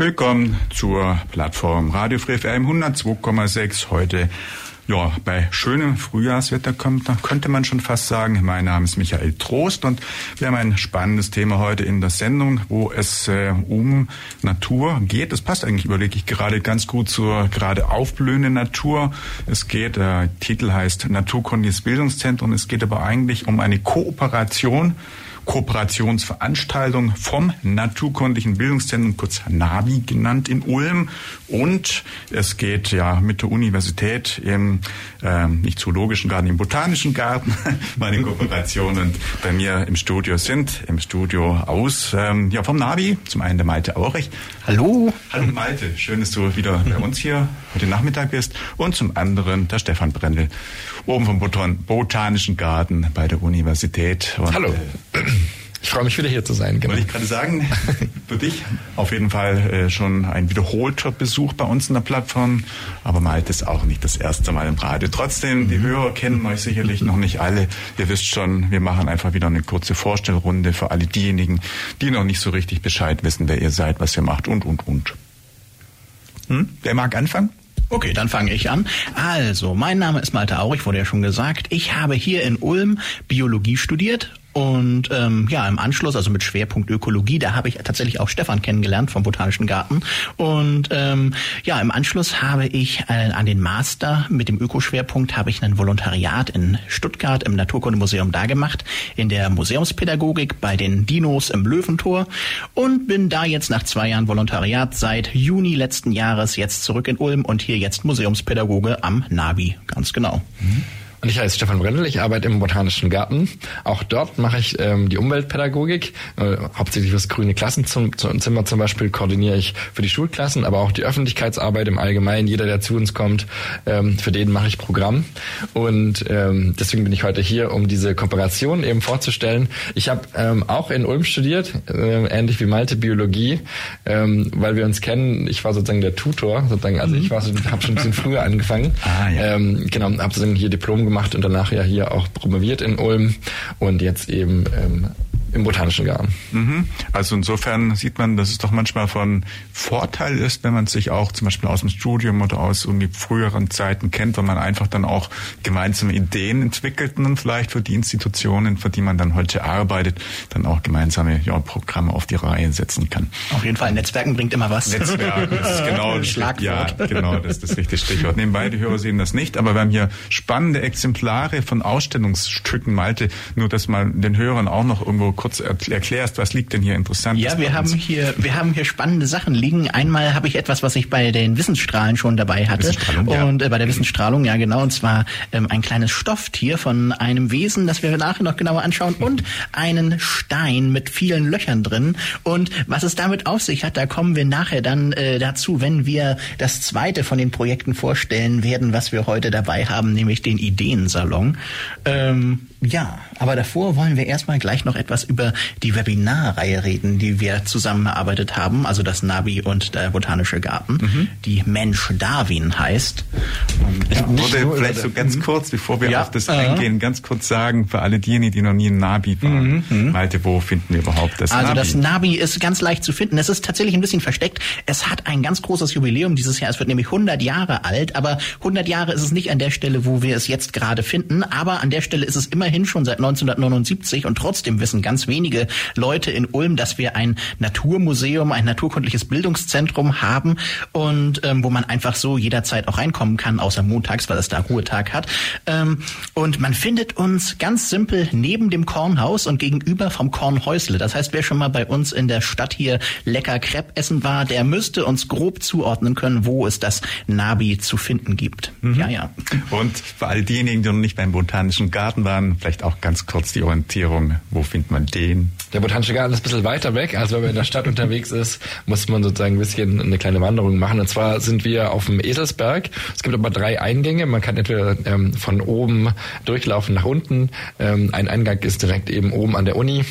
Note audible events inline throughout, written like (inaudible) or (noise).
Willkommen zur Plattform Radio Free FM 102,6. Heute ja, bei schönem Frühjahrswetter kommt, könnte man schon fast sagen. Mein Name ist Michael Trost und wir haben ein spannendes Thema heute in der Sendung, wo es äh, um Natur geht. Das passt eigentlich, überlege ich gerade ganz gut zur gerade aufblühenden Natur. Es geht, der äh, Titel heißt Naturkundiges Bildungszentrum. Es geht aber eigentlich um eine Kooperation Kooperationsveranstaltung vom Naturkundlichen Bildungszentrum, kurz NABI genannt, in Ulm. Und es geht ja mit der Universität im äh, nicht zoologischen Garten, im botanischen Garten, (laughs) meine Kooperation. Und bei mir im Studio sind, im Studio aus, ähm, ja, vom NABI, zum einen der Malte Aurich. Hallo. Hallo Malte, schön, dass du wieder bei uns hier heute Nachmittag bist. Und zum anderen der Stefan Brendel, oben vom Botanischen Garten bei der Universität. Und, Hallo. Äh, ich freue mich wieder hier zu sein. Genau. Wollte ich gerade sagen, (laughs) für dich auf jeden Fall äh, schon ein wiederholter Besuch bei uns in der Plattform, aber Malte ist auch nicht das erste Mal im Radio. Trotzdem, die mhm. Hörer kennen euch sicherlich noch nicht alle. Ihr wisst schon, wir machen einfach wieder eine kurze Vorstellrunde für alle diejenigen, die noch nicht so richtig Bescheid wissen, wer ihr seid, was ihr macht und, und, und. Hm? Wer mag anfangen? Okay, dann fange ich an. Also, mein Name ist Malte Aurich, wurde ja schon gesagt. Ich habe hier in Ulm Biologie studiert und ähm, ja, im Anschluss, also mit Schwerpunkt Ökologie, da habe ich tatsächlich auch Stefan kennengelernt vom Botanischen Garten. Und ähm, ja, im Anschluss habe ich äh, an den Master mit dem Ökoschwerpunkt habe ich ein Volontariat in Stuttgart im Naturkundemuseum da gemacht, in der Museumspädagogik bei den Dinos im Löwentor und bin da jetzt nach zwei Jahren Volontariat seit Juni letzten Jahres jetzt zurück in Ulm und hier jetzt Museumspädagoge am Navi, ganz genau. Mhm. Und ich heiße Stefan Brendel, ich arbeite im Botanischen Garten. Auch dort mache ich ähm, die Umweltpädagogik, äh, hauptsächlich das grüne Klassenzimmer zum Beispiel koordiniere ich für die Schulklassen, aber auch die Öffentlichkeitsarbeit im Allgemeinen. Jeder, der zu uns kommt, ähm, für den mache ich Programm. Und ähm, deswegen bin ich heute hier, um diese Kooperation eben vorzustellen. Ich habe ähm, auch in Ulm studiert, äh, ähnlich wie Malte Biologie, ähm, weil wir uns kennen. Ich war sozusagen der Tutor, sozusagen, also ich war, habe schon ein bisschen früher angefangen. Ah, ja. ähm, genau, habe sozusagen hier Diplom gemacht und danach ja hier auch promoviert in Ulm. Und jetzt eben ähm, im Botanischen Garten. Mhm. Also insofern sieht man, dass es doch manchmal von Vorteil ist, wenn man sich auch zum Beispiel aus dem Studium oder aus irgendwie früheren Zeiten kennt, wenn man einfach dann auch gemeinsame Ideen entwickelt und dann vielleicht für die Institutionen, für die man dann heute arbeitet, dann auch gemeinsame ja, Programme auf die Reihe setzen kann. Auf jeden Fall, Netzwerken bringt immer was. Netzwerken, das ist genau (laughs) das Schlagwort. Ja, genau, das ist das richtige Stichwort. Nebenbei, die Hörer sehen das nicht, aber wir haben hier spannende Exemplare von Ausstellungsstücken, Malte, nur dass man den Hörern auch noch irgendwo kurz erklärst, was liegt denn hier interessant? Ja, wir haben hier, wir haben hier spannende Sachen liegen. Einmal habe ich etwas, was ich bei den Wissensstrahlen schon dabei hatte. Und äh, bei der Wissensstrahlung, ja genau, und zwar ähm, ein kleines Stofftier von einem Wesen, das wir nachher noch genauer anschauen, und (laughs) einen Stein mit vielen Löchern drin. Und was es damit auf sich hat, da kommen wir nachher dann äh, dazu, wenn wir das zweite von den Projekten vorstellen werden, was wir heute dabei haben, nämlich den Ideensalon. Ähm, ja, aber davor wollen wir erstmal gleich noch etwas über die Webinarreihe reden, die wir zusammen erarbeitet haben, also das Navi und der Botanische Garten, mhm. die Mensch Darwin heißt. Und ich würde vielleicht so ganz mhm. kurz, bevor wir ja. auf das uh eingehen, ganz kurz sagen, für alle diejenigen, die noch nie in Navi waren, mhm. Malte, wo finden wir überhaupt das also Navi? Also das Navi ist ganz leicht zu finden. Es ist tatsächlich ein bisschen versteckt. Es hat ein ganz großes Jubiläum dieses Jahr. Es wird nämlich 100 Jahre alt, aber 100 Jahre ist es nicht an der Stelle, wo wir es jetzt gerade finden, aber an der Stelle ist es immer immerhin schon seit 1979 und trotzdem wissen ganz wenige Leute in Ulm, dass wir ein Naturmuseum, ein naturkundliches Bildungszentrum haben und ähm, wo man einfach so jederzeit auch reinkommen kann, außer montags, weil es da Ruhetag hat. Ähm, und man findet uns ganz simpel neben dem Kornhaus und gegenüber vom Kornhäusle. Das heißt, wer schon mal bei uns in der Stadt hier lecker Crepe essen war, der müsste uns grob zuordnen können, wo es das Nabi zu finden gibt. Mhm. Ja, ja. Und für all diejenigen, die noch nicht beim Botanischen Garten waren, vielleicht auch ganz kurz die Orientierung. Wo findet man den? Der Botanische Garten ist ein bisschen weiter weg. Also wenn man in der Stadt unterwegs ist, muss man sozusagen ein bisschen eine kleine Wanderung machen. Und zwar sind wir auf dem Eselsberg. Es gibt aber drei Eingänge. Man kann entweder ähm, von oben durchlaufen nach unten. Ähm, ein Eingang ist direkt eben oben an der Uni.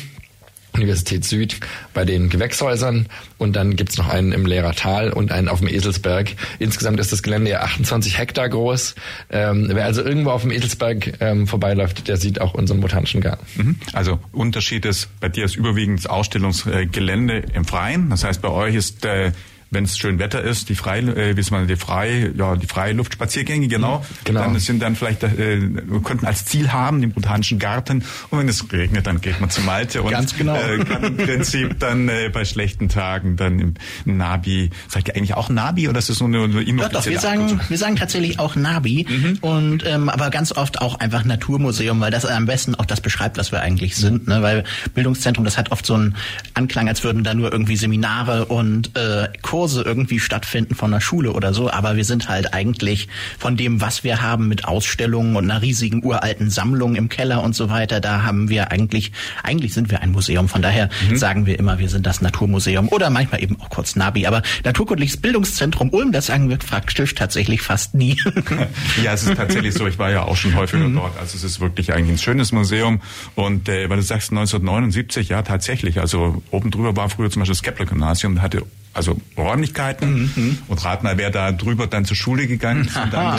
Universität Süd bei den Gewächshäusern und dann gibt's noch einen im Lehrertal und einen auf dem Eselsberg. Insgesamt ist das Gelände ja 28 Hektar groß. Ähm, wer also irgendwo auf dem Eselsberg ähm, vorbeiläuft, der sieht auch unseren botanischen Garten. Mhm. Also Unterschied ist, bei dir ist überwiegend Ausstellungsgelände im Freien. Das heißt, bei euch ist äh, wenn es schön Wetter ist, die frei, äh, wie man die frei, ja die freie Luftspaziergänge genau. genau. Dann sind dann vielleicht äh, wir könnten als Ziel haben den botanischen Garten und wenn es regnet, dann geht man zu Malte und Ganz genau. äh, kann im Prinzip dann äh, bei schlechten Tagen dann im Nabi. Sagt ihr eigentlich auch Nabi oder ist das nur eine, eine ja, doch, wir sagen wir sagen tatsächlich auch Nabi mhm. und ähm, aber ganz oft auch einfach Naturmuseum, weil das am besten auch das beschreibt, was wir eigentlich sind, ne? weil Bildungszentrum, das hat oft so einen Anklang, als würden da nur irgendwie Seminare und äh, Kurse irgendwie stattfinden von der Schule oder so, aber wir sind halt eigentlich von dem, was wir haben mit Ausstellungen und einer riesigen uralten Sammlung im Keller und so weiter, da haben wir eigentlich, eigentlich sind wir ein Museum. Von daher mhm. sagen wir immer, wir sind das Naturmuseum oder manchmal eben auch kurz Nabi. Aber Naturkundliches Bildungszentrum Ulm, das sagen wir praktisch tatsächlich fast nie. (laughs) ja, es ist tatsächlich so. Ich war ja auch schon häufiger mhm. dort. Also es ist wirklich eigentlich ein schönes Museum. Und äh, weil du sagst 1979, ja tatsächlich. Also oben drüber war früher zum Beispiel das Kepler-Gymnasium, hatte also Räumlichkeiten mhm. und rat mal, wer da drüber dann zur Schule gegangen ist. Dann,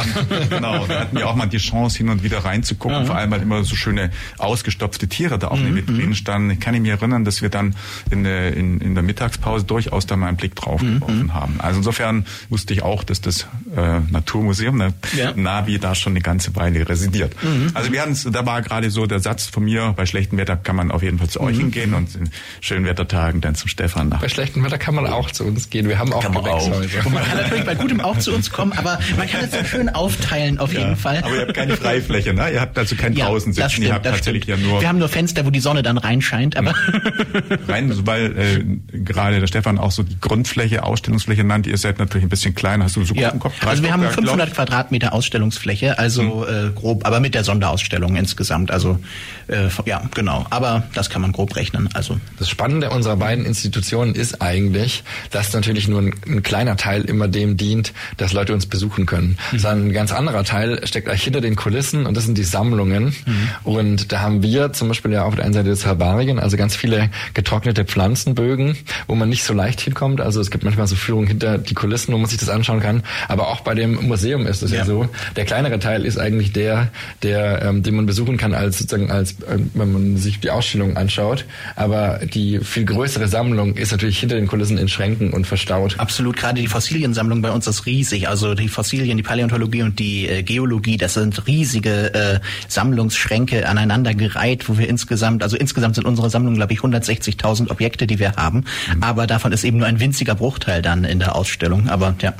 genau, da hatten wir auch mal die Chance hin und wieder reinzugucken, Aha. vor allem weil immer so schöne ausgestopfte Tiere da auch mhm. in den Vitrinen standen. Ich kann mich erinnern, dass wir dann in der, in, in der Mittagspause durchaus da mal einen Blick drauf mhm. geworfen haben. Also insofern wusste ich auch, dass das äh, Naturmuseum, ne, ja. Navi, da schon eine ganze Weile residiert. Mhm. Also wir hatten da war gerade so der Satz von mir, bei schlechtem Wetter kann man auf jeden Fall zu euch mhm. hingehen und in schönen Wettertagen dann zum Stefan nach. Bei schlechtem Wetter kann man auch zu uns gehen. Wir haben auch kann Gewächshäuser. Man, man kann natürlich bei gutem auch zu uns kommen, aber man kann es so schön aufteilen auf ja, jeden Fall. Aber ihr habt keine Freifläche, ne? Ihr habt also kein ja, draußen sitzen. Stimmt, ihr habt tatsächlich stimmt. ja nur. Wir haben nur Fenster, wo die Sonne dann reinscheint, aber. (laughs) Rein, weil äh, gerade der Stefan auch so die Grundfläche, Ausstellungsfläche nannte. Ihr seid natürlich ein bisschen kleiner. Hast du so ja. Kopf? Also wir haben 500 glaub? Quadratmeter Ausstellungsfläche, also hm. äh, grob, aber mit der Sonderausstellung insgesamt. Also äh, ja, genau. Aber das kann man grob rechnen. Also das Spannende unserer beiden Institutionen ist eigentlich, dass natürlich nur ein, ein, kleiner Teil immer dem dient, dass Leute uns besuchen können. Mhm. Sondern ein ganz anderer Teil steckt eigentlich hinter den Kulissen und das sind die Sammlungen. Mhm. Und da haben wir zum Beispiel ja auf der einen Seite das Herbarien, also ganz viele getrocknete Pflanzenbögen, wo man nicht so leicht hinkommt. Also es gibt manchmal so Führungen hinter die Kulissen, wo man sich das anschauen kann. Aber auch bei dem Museum ist es ja. ja so. Der kleinere Teil ist eigentlich der, der, ähm, den man besuchen kann als sozusagen als, äh, wenn man sich die Ausstellung anschaut. Aber die viel größere Sammlung ist natürlich hinter den Kulissen in Schränken und verstaut. Absolut, gerade die Fossiliensammlung bei uns ist riesig. Also die Fossilien, die Paläontologie und die äh, Geologie, das sind riesige äh, Sammlungsschränke aneinandergereiht, wo wir insgesamt, also insgesamt sind unsere Sammlungen, glaube ich, 160.000 Objekte, die wir haben. Mhm. Aber davon ist eben nur ein winziger Bruchteil dann in der Ausstellung. Aber ja.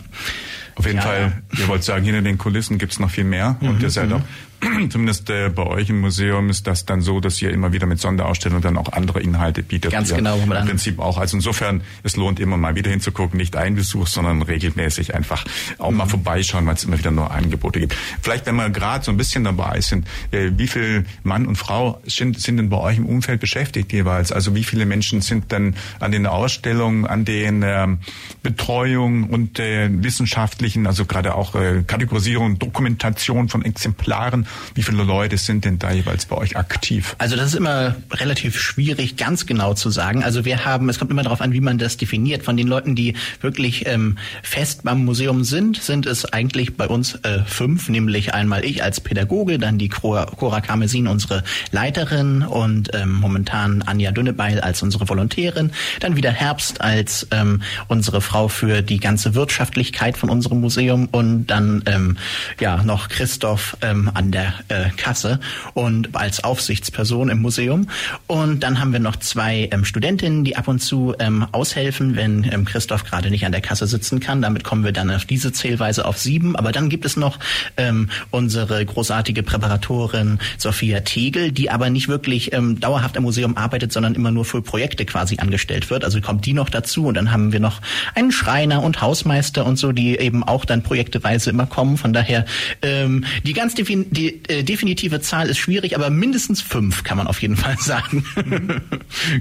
Auf jeden ja, Fall, ja. ihr wollt sagen, hinter den Kulissen gibt's noch viel mehr. Mhm, und ihr seid mhm. auch (clears throat) zumindest äh, bei euch im Museum ist das dann so, dass ihr immer wieder mit Sonderausstellungen dann auch andere Inhalte bietet. Ganz genau. Im Prinzip auch. Also insofern, es lohnt immer mal wieder hinzugucken, nicht ein Besuch, sondern regelmäßig einfach auch mhm. mal vorbeischauen, weil es immer wieder neue Angebote gibt. Vielleicht, wenn wir gerade so ein bisschen dabei sind, äh, wie viel Mann und Frau sind, sind denn bei euch im Umfeld beschäftigt jeweils? Also wie viele Menschen sind denn an den Ausstellungen, an den ähm, Betreuung und äh, wissenschaftlichen, also gerade auch äh, Kategorisierung, Dokumentation von Exemplaren wie viele Leute sind denn da jeweils bei euch aktiv? Also das ist immer relativ schwierig, ganz genau zu sagen. Also wir haben, es kommt immer darauf an, wie man das definiert. Von den Leuten, die wirklich ähm, fest beim Museum sind, sind es eigentlich bei uns äh, fünf, nämlich einmal ich als Pädagoge, dann die Cora, Cora Karmesin, unsere Leiterin und ähm, momentan Anja Dünnebeil als unsere Volontärin, dann wieder Herbst als ähm, unsere Frau für die ganze Wirtschaftlichkeit von unserem Museum und dann ähm, ja noch Christoph ähm, an der der äh, Kasse und als Aufsichtsperson im Museum. Und dann haben wir noch zwei ähm, Studentinnen, die ab und zu ähm, aushelfen, wenn ähm, Christoph gerade nicht an der Kasse sitzen kann. Damit kommen wir dann auf diese Zählweise auf sieben. Aber dann gibt es noch ähm, unsere großartige Präparatorin Sophia Tegel, die aber nicht wirklich ähm, dauerhaft im Museum arbeitet, sondern immer nur für Projekte quasi angestellt wird. Also kommt die noch dazu und dann haben wir noch einen Schreiner und Hausmeister und so, die eben auch dann projekteweise immer kommen. Von daher ähm, die ganz die die äh, definitive Zahl ist schwierig, aber mindestens fünf kann man auf jeden Fall sagen. (laughs)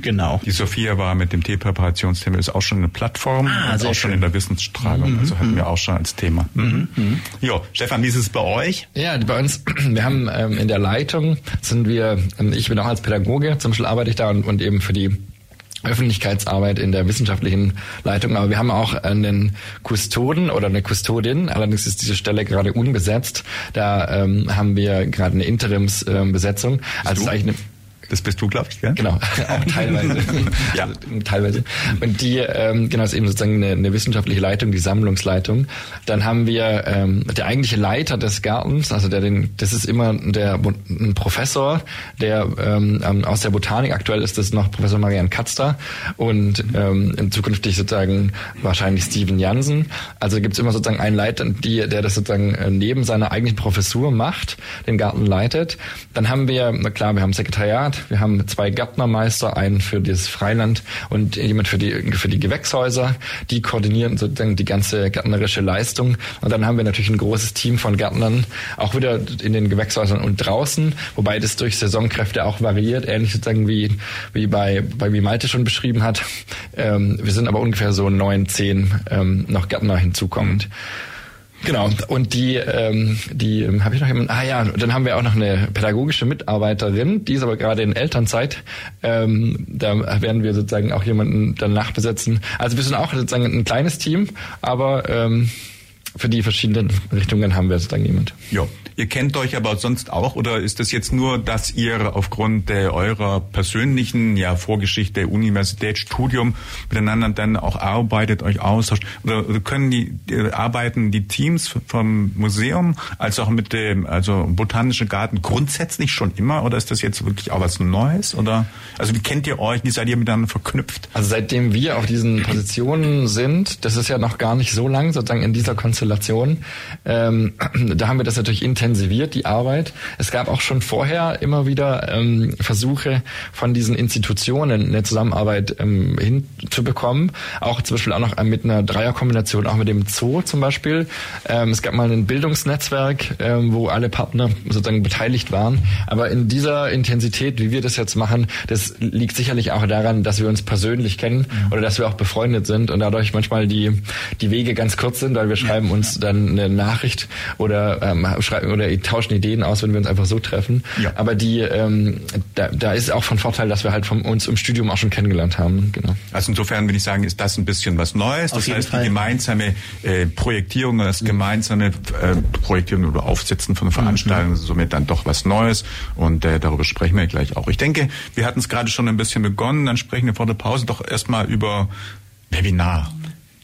genau. Die Sophia war mit dem Teepräparationsthema ist auch schon eine Plattform ah, und auch schön. schon in der Wissensstrahlung. Mhm. Also hatten wir mhm. auch schon als Thema. Mhm. Mhm. Jo, Stefan, wie ist es bei euch? Ja, bei uns, (clears throat) wir haben ähm, in der Leitung sind wir, ähm, ich bin auch als Pädagoge, zum Beispiel arbeite ich da und, und eben für die Öffentlichkeitsarbeit in der wissenschaftlichen Leitung, aber wir haben auch einen Kustoden oder eine Kustodin, allerdings ist diese Stelle gerade unbesetzt. Da ähm, haben wir gerade eine Interimsbesetzung. Ähm, also eigentlich eine das bist du, glaube ich, gell? Genau, (laughs) auch teilweise. (laughs) ja, also, teilweise. Und die, ähm, genau, ist eben sozusagen eine, eine wissenschaftliche Leitung, die Sammlungsleitung. Dann haben wir ähm, der eigentliche Leiter des Gartens, also der den, das ist immer der ein Professor, der ähm, aus der Botanik. Aktuell ist das noch Professor Marian Katzter und ähm, zukünftig sozusagen wahrscheinlich Steven Jansen. Also gibt es immer sozusagen einen Leiter, die, der das sozusagen äh, neben seiner eigentlichen Professur macht, den Garten leitet. Dann haben wir, na klar, wir haben Sekretariat, wir haben zwei Gärtnermeister, einen für das Freiland und jemand für die, für die Gewächshäuser. Die koordinieren sozusagen die ganze gärtnerische Leistung. Und dann haben wir natürlich ein großes Team von Gärtnern, auch wieder in den Gewächshäusern und draußen, wobei das durch Saisonkräfte auch variiert, ähnlich sozusagen wie, wie bei, bei wie Malte schon beschrieben hat. Ähm, wir sind aber ungefähr so neun, zehn ähm, noch Gärtner hinzukommend. Mhm. Genau. Und die, ähm, die ähm, habe ich noch jemanden. Ah ja, dann haben wir auch noch eine pädagogische Mitarbeiterin, die ist aber gerade in Elternzeit. Ähm, da werden wir sozusagen auch jemanden danach besetzen. Also wir sind auch sozusagen ein kleines Team, aber ähm, für die verschiedenen Richtungen haben wir sozusagen jemand. Ja. Ihr kennt euch aber sonst auch oder ist das jetzt nur, dass ihr aufgrund der, eurer persönlichen ja, Vorgeschichte, Universität, Studium miteinander dann auch arbeitet, euch austauscht? Oder, oder können die, die, arbeiten die Teams vom Museum als auch mit dem also Botanischen Garten grundsätzlich schon immer oder ist das jetzt wirklich auch was Neues? Oder also wie kennt ihr euch? Wie seid ihr miteinander verknüpft? Also seitdem wir auf diesen Positionen sind, das ist ja noch gar nicht so lang sozusagen in dieser Konstellation, ähm, (clears throat) da haben wir das natürlich intensiv intensiviert, die Arbeit. Es gab auch schon vorher immer wieder ähm, Versuche von diesen Institutionen eine Zusammenarbeit ähm, hinzubekommen. Auch zum Beispiel auch noch mit einer Dreierkombination, auch mit dem Zoo zum Beispiel. Ähm, es gab mal ein Bildungsnetzwerk, ähm, wo alle Partner sozusagen beteiligt waren. Aber in dieser Intensität, wie wir das jetzt machen, das liegt sicherlich auch daran, dass wir uns persönlich kennen mhm. oder dass wir auch befreundet sind und dadurch manchmal die, die Wege ganz kurz sind, weil wir schreiben uns dann eine Nachricht oder ähm, schreiben oder tauschen Ideen aus, wenn wir uns einfach so treffen. Ja. Aber die, ähm, da, da ist auch von Vorteil, dass wir halt von uns im Studium auch schon kennengelernt haben. Genau. Also insofern würde ich sagen, ist das ein bisschen was Neues. Auf das heißt, Fall. die gemeinsame äh, Projektierung, das mhm. gemeinsame äh, Projektieren oder Aufsetzen von Veranstaltungen mhm. ist somit dann doch was Neues. Und äh, darüber sprechen wir gleich auch. Ich denke, wir hatten es gerade schon ein bisschen begonnen. Dann sprechen wir vor der Pause doch erstmal über Webinar.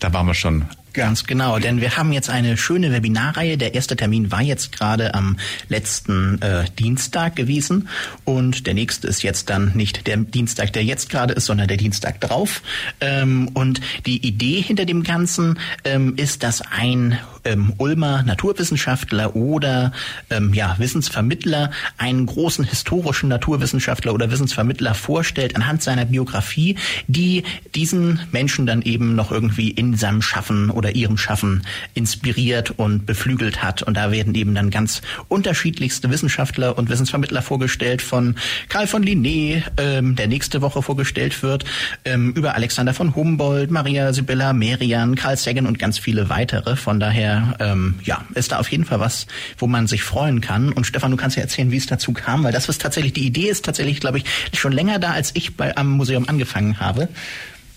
Da waren wir schon Ganz genau, denn wir haben jetzt eine schöne Webinarreihe. Der erste Termin war jetzt gerade am letzten äh, Dienstag gewesen und der nächste ist jetzt dann nicht der Dienstag, der jetzt gerade ist, sondern der Dienstag drauf. Ähm, und die Idee hinter dem Ganzen ähm, ist, dass ein ähm, Ulmer Naturwissenschaftler oder ähm, ja, Wissensvermittler einen großen historischen Naturwissenschaftler oder Wissensvermittler vorstellt anhand seiner Biografie, die diesen Menschen dann eben noch irgendwie in seinem Schaffen oder oder ihrem Schaffen inspiriert und beflügelt hat. Und da werden eben dann ganz unterschiedlichste Wissenschaftler und Wissensvermittler vorgestellt, von Karl von Linné, ähm, der nächste Woche vorgestellt wird, ähm, über Alexander von Humboldt, Maria Sibylla Merian, Carl Sagan und ganz viele weitere. Von daher, ähm, ja, ist da auf jeden Fall was, wo man sich freuen kann. Und Stefan, du kannst ja erzählen, wie es dazu kam, weil das was tatsächlich, die Idee ist tatsächlich, glaube ich, schon länger da, als ich bei, am Museum angefangen habe.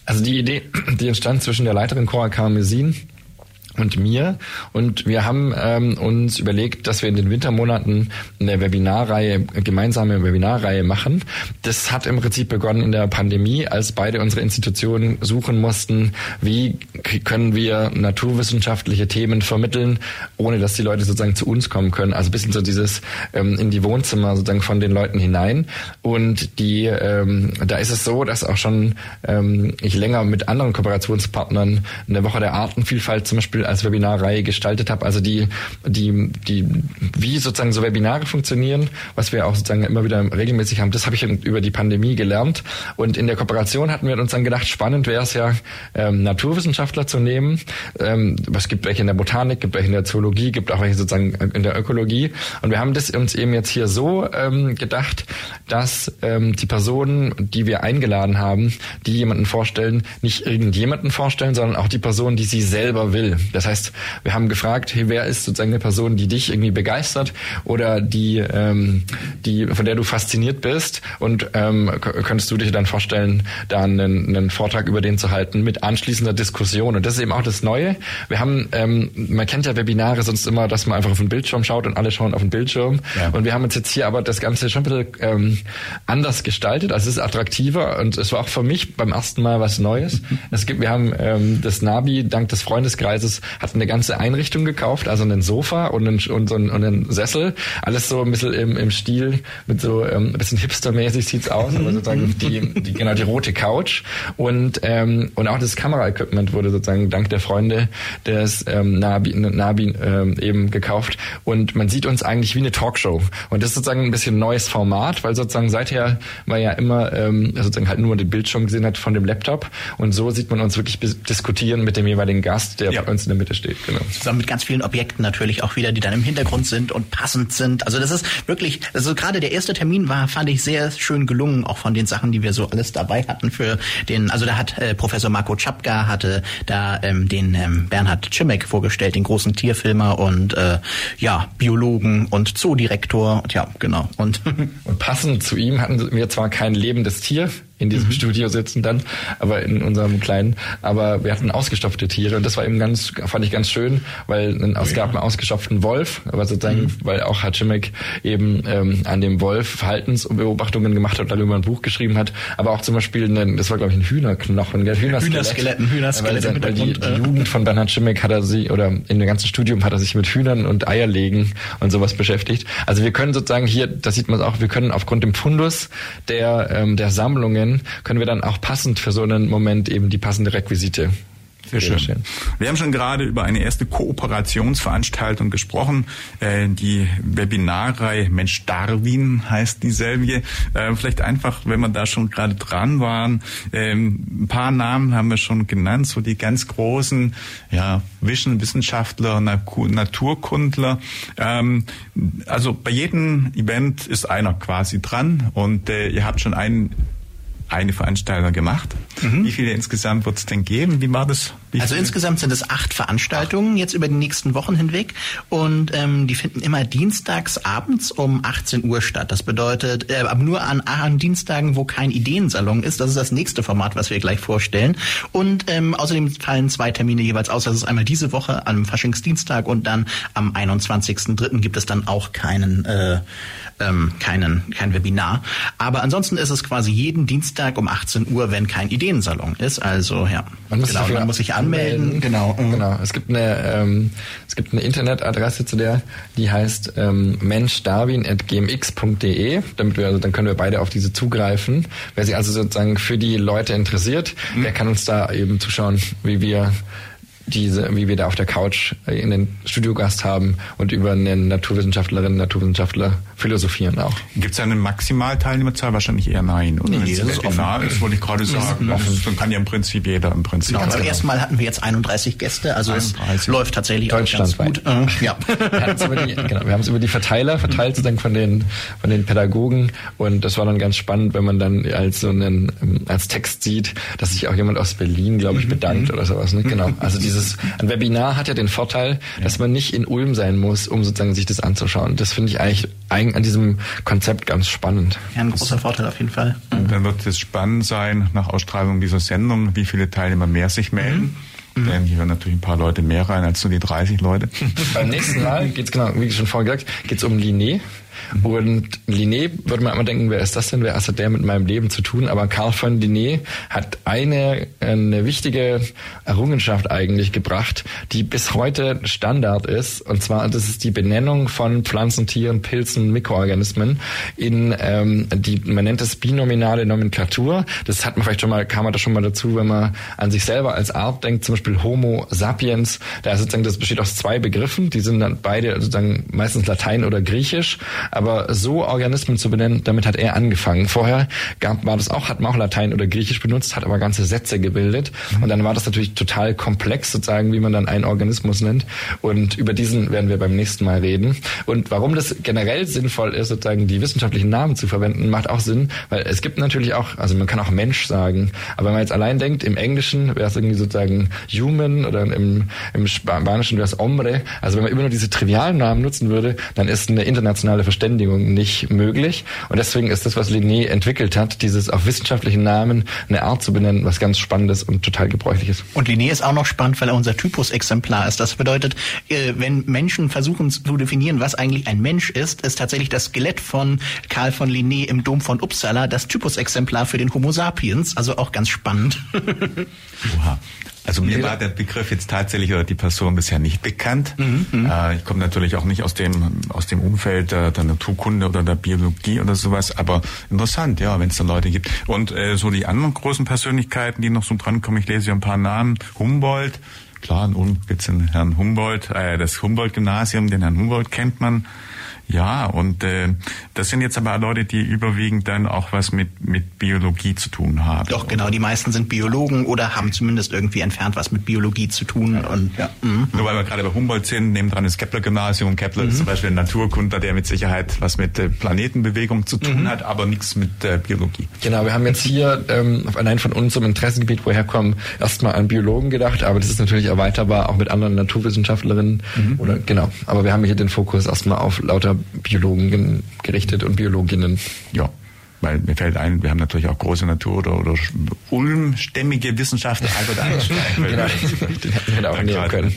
Also die Idee, die entstand zwischen der Leiterin Cora Karmesin und mir. Und wir haben ähm, uns überlegt, dass wir in den Wintermonaten eine Webinarreihe, gemeinsame Webinarreihe machen. Das hat im Prinzip begonnen in der Pandemie, als beide unsere Institutionen suchen mussten, wie können wir naturwissenschaftliche Themen vermitteln, ohne dass die Leute sozusagen zu uns kommen können. Also bisschen so dieses ähm, in die Wohnzimmer sozusagen von den Leuten hinein. Und die, ähm, da ist es so, dass auch schon ähm, ich länger mit anderen Kooperationspartnern eine Woche der Artenvielfalt zum Beispiel als Webinarreihe gestaltet habe. Also die, die, die, wie sozusagen so Webinare funktionieren, was wir auch sozusagen immer wieder regelmäßig haben, das habe ich über die Pandemie gelernt. Und in der Kooperation hatten wir uns dann gedacht, spannend wäre es ja, ähm, Naturwissenschaftler zu nehmen. Ähm, es gibt welche in der Botanik, gibt welche in der Zoologie, gibt auch welche sozusagen in der Ökologie. Und wir haben das uns eben jetzt hier so ähm, gedacht, dass ähm, die Personen, die wir eingeladen haben, die jemanden vorstellen, nicht irgendjemanden vorstellen, sondern auch die Person, die sie selber will. Das heißt, wir haben gefragt, hey, wer ist sozusagen eine Person, die dich irgendwie begeistert oder die, ähm, die von der du fasziniert bist und ähm, könntest du dich dann vorstellen, da einen, einen Vortrag über den zu halten mit anschließender Diskussion. Und das ist eben auch das Neue. Wir haben, ähm, man kennt ja Webinare sonst immer, dass man einfach auf den Bildschirm schaut und alle schauen auf den Bildschirm. Ja. Und wir haben uns jetzt hier aber das Ganze schon ein bisschen ähm, anders gestaltet. Also es ist attraktiver und es war auch für mich beim ersten Mal was Neues. Mhm. Es gibt, wir haben ähm, das Nabi dank des Freundeskreises hat eine ganze Einrichtung gekauft, also einen Sofa und einen, und so einen, und einen Sessel, alles so ein bisschen im, im Stil mit so ähm, ein bisschen hipstermäßig sieht's aus, aber sozusagen die, die genau die rote Couch. Und ähm, und auch das Kameraequipment wurde sozusagen dank der Freunde des ähm, Nabi, Nabi ähm, eben gekauft. Und man sieht uns eigentlich wie eine Talkshow. Und das ist sozusagen ein bisschen neues Format, weil sozusagen seither man ja immer ähm, sozusagen halt nur den Bildschirm gesehen hat von dem Laptop. Und so sieht man uns wirklich diskutieren mit dem jeweiligen Gast, der ja. bei uns in der Mitte steht. Genau. Zusammen mit ganz vielen Objekten natürlich auch wieder, die dann im Hintergrund sind und passend sind. Also das ist wirklich, also gerade der erste Termin war, fand ich sehr schön gelungen, auch von den Sachen, die wir so alles dabei hatten für den, also da hat äh, Professor Marco Czapka hatte da ähm, den ähm, Bernhard Cimek vorgestellt, den großen Tierfilmer und äh, ja, Biologen und Zoodirektor. Ja, genau. Und, (laughs) und passend zu ihm hatten wir zwar kein lebendes Tier in diesem mhm. Studio sitzen dann, aber in unserem kleinen. Aber wir hatten ausgestopfte Tiere und das war eben ganz, fand ich ganz schön, weil es gab einen ausgestopften Wolf, aber sozusagen, mhm. weil auch Hachimek eben ähm, an dem Wolf Verhaltensbeobachtungen gemacht hat und darüber ein Buch geschrieben hat, aber auch zum Beispiel, einen, das war glaube ich ein Hühnerknochen, gell? Hühnerskelett. Hühnerskeletten, Hühnerskelett weil, weil die, die Jugend von Bernhard Schimek hat er sie, oder in dem ganzen Studium hat er sich mit Hühnern und Eierlegen und sowas beschäftigt. Also wir können sozusagen hier, das sieht man auch, wir können aufgrund dem Fundus der, ähm, der Sammlungen können, können wir dann auch passend für so einen Moment eben die passende Requisite sehr schön. Wir haben schon gerade über eine erste Kooperationsveranstaltung gesprochen. Äh, die Webinarreihe Mensch Darwin heißt dieselbe. Äh, vielleicht einfach, wenn wir da schon gerade dran waren, ähm, ein paar Namen haben wir schon genannt, so die ganz großen ja, Vision Wissenschaftler, Naturkundler. Ähm, also bei jedem Event ist einer quasi dran und äh, ihr habt schon einen eine Veranstaltung gemacht. Mhm. Wie viele insgesamt wird es denn geben? Wie war das? Wie also insgesamt sind es acht Veranstaltungen jetzt über die nächsten Wochen hinweg und ähm, die finden immer dienstags abends um 18 Uhr statt. Das bedeutet, äh, aber nur an, an Dienstagen, wo kein Ideensalon ist. Das ist das nächste Format, was wir gleich vorstellen. Und ähm, außerdem fallen zwei Termine jeweils aus. Das ist einmal diese Woche am Faschingsdienstag und dann am 21.03. gibt es dann auch keinen äh, ähm, keinen, kein Webinar. Aber ansonsten ist es quasi jeden Dienstag um 18 Uhr, wenn kein Ideensalon ist. Also ja, man muss, genau, man muss sich anmelden. anmelden. Genau. Mhm. genau. Es gibt eine ähm, es gibt eine Internetadresse zu der, die heißt ähm, menschdarwin@gmx.de. Damit wir also dann können wir beide auf diese zugreifen. Wer sich also sozusagen für die Leute interessiert, mhm. der kann uns da eben zuschauen, wie wir diese, wie wir da auf der Couch in den Studiogast haben und über einen Naturwissenschaftlerinnen, Naturwissenschaftler philosophieren auch. Gibt es eine Maximalteilnehmerzahl? Wahrscheinlich eher nein, oder? Nee, das ist offen. Das wollte ich gerade sagen. Dann kann ja im Prinzip jeder im Prinzip. Genau, zum ersten Mal hatten wir jetzt 31 Gäste, also 31. es läuft tatsächlich auch ganz gut. Äh, ja. (laughs) wir haben es über die, genau, wir haben es über die Verteiler verteilt sozusagen von den, von den Pädagogen und das war dann ganz spannend, wenn man dann als so einen, als Text sieht, dass sich auch jemand aus Berlin, glaube ich, mhm. bedankt oder sowas. Ne? Genau. Also (laughs) dieses, ein Webinar hat ja den Vorteil, ja. dass man nicht in Ulm sein muss, um sozusagen sich das anzuschauen. Das finde ich eigentlich an diesem Konzept ganz spannend. Ja, ein großer Vorteil auf jeden Fall. Und dann wird es spannend sein, nach Ausstrahlung dieser Sendung, wie viele Teilnehmer mehr sich melden. Mhm. Denn hier hören natürlich ein paar Leute mehr rein als nur die 30 Leute. (laughs) Beim nächsten Mal geht es genau, wie schon vorher gesagt, geht es um Linné. Und Linné, würde man immer denken, wer ist das denn? Wer hat der mit meinem Leben zu tun? Aber Karl von Linné hat eine, eine wichtige Errungenschaft eigentlich gebracht, die bis heute Standard ist. Und zwar, das ist die Benennung von Pflanzen, Tieren, Pilzen, Mikroorganismen in ähm, die, man nennt es binominale Nomenklatur. Das hat man vielleicht schon mal, kam man da schon mal dazu, wenn man an sich selber als Art denkt, zum Beispiel Homo sapiens, da ist sozusagen, das besteht aus zwei Begriffen, die sind dann beide sozusagen meistens Latein oder Griechisch, aber so Organismen zu benennen, damit hat er angefangen. Vorher gab, war das auch, hat man auch Latein oder Griechisch benutzt, hat aber ganze Sätze gebildet. Mhm. und dann war das natürlich total komplex sozusagen, wie man dann einen Organismus nennt. Und über diesen werden wir beim nächsten Mal reden. Und warum das generell sinnvoll ist, sozusagen die wissenschaftlichen Namen zu verwenden, macht auch Sinn, weil es gibt natürlich auch, also man kann auch Mensch sagen, aber wenn man jetzt allein denkt, im Englischen wäre es irgendwie sozusagen human oder im, im Spanischen wäre es hombre, also wenn man immer nur diese trivialen Namen nutzen würde, dann ist eine internationale Verständigung nicht möglich und deswegen ist das, was Linné entwickelt hat, dieses auf wissenschaftlichen Namen eine Art zu benennen, was ganz spannendes und total gebräuchlich ist. Und Linné ist auch noch spannend, weil er unser Typusexemplar ist. Das bedeutet, äh, wenn Menschen versuchen zu definieren, was eigentlich ein Mensch ist, ist tatsächlich das Skelett von Karl von Linné im Dom von Uppsala das Typusexemplar für den Homo sapiens. Also auch ganz spannend. Oha. Also mir war der Begriff jetzt tatsächlich oder die Person bisher nicht bekannt. Mhm, mhm. äh, ich komme natürlich auch nicht aus dem aus dem Umfeld der, der, Naturkunde oder der Biologie oder sowas, aber interessant, ja, wenn es da Leute gibt. Und äh, so die anderen großen Persönlichkeiten, die noch so drankommen, ich lese hier ein paar Namen. Humboldt, klar, ein Unwitz Herrn Humboldt, äh, das Humboldt-Gymnasium, den Herrn Humboldt kennt man. Ja, und äh, das sind jetzt aber Leute, die überwiegend dann auch was mit, mit Biologie zu tun haben. Doch, genau. Die meisten sind Biologen oder haben zumindest irgendwie entfernt was mit Biologie zu tun. Ja. Und, ja. Mhm. Nur weil wir gerade bei Humboldt sind, neben dran das Kepler-Gymnasium. Kepler mhm. ist zum Beispiel ein Naturkundler, der mit Sicherheit was mit äh, Planetenbewegung zu tun mhm. hat, aber nichts mit äh, Biologie. Genau, wir haben jetzt hier ähm, allein von unserem Interessengebiet, woher kommen, erstmal an Biologen gedacht, aber das ist natürlich erweiterbar auch mit anderen Naturwissenschaftlerinnen. Mhm. Oder genau. Aber wir haben hier den Fokus erstmal auf lauter Biologen gerichtet und Biologinnen. Ja. Weil mir fällt ein, wir haben natürlich auch große Natur- oder, oder ulmstämmige Wissenschaftler, Albert (laughs) Einstein. genau, den hätten wir da auch nehmen können.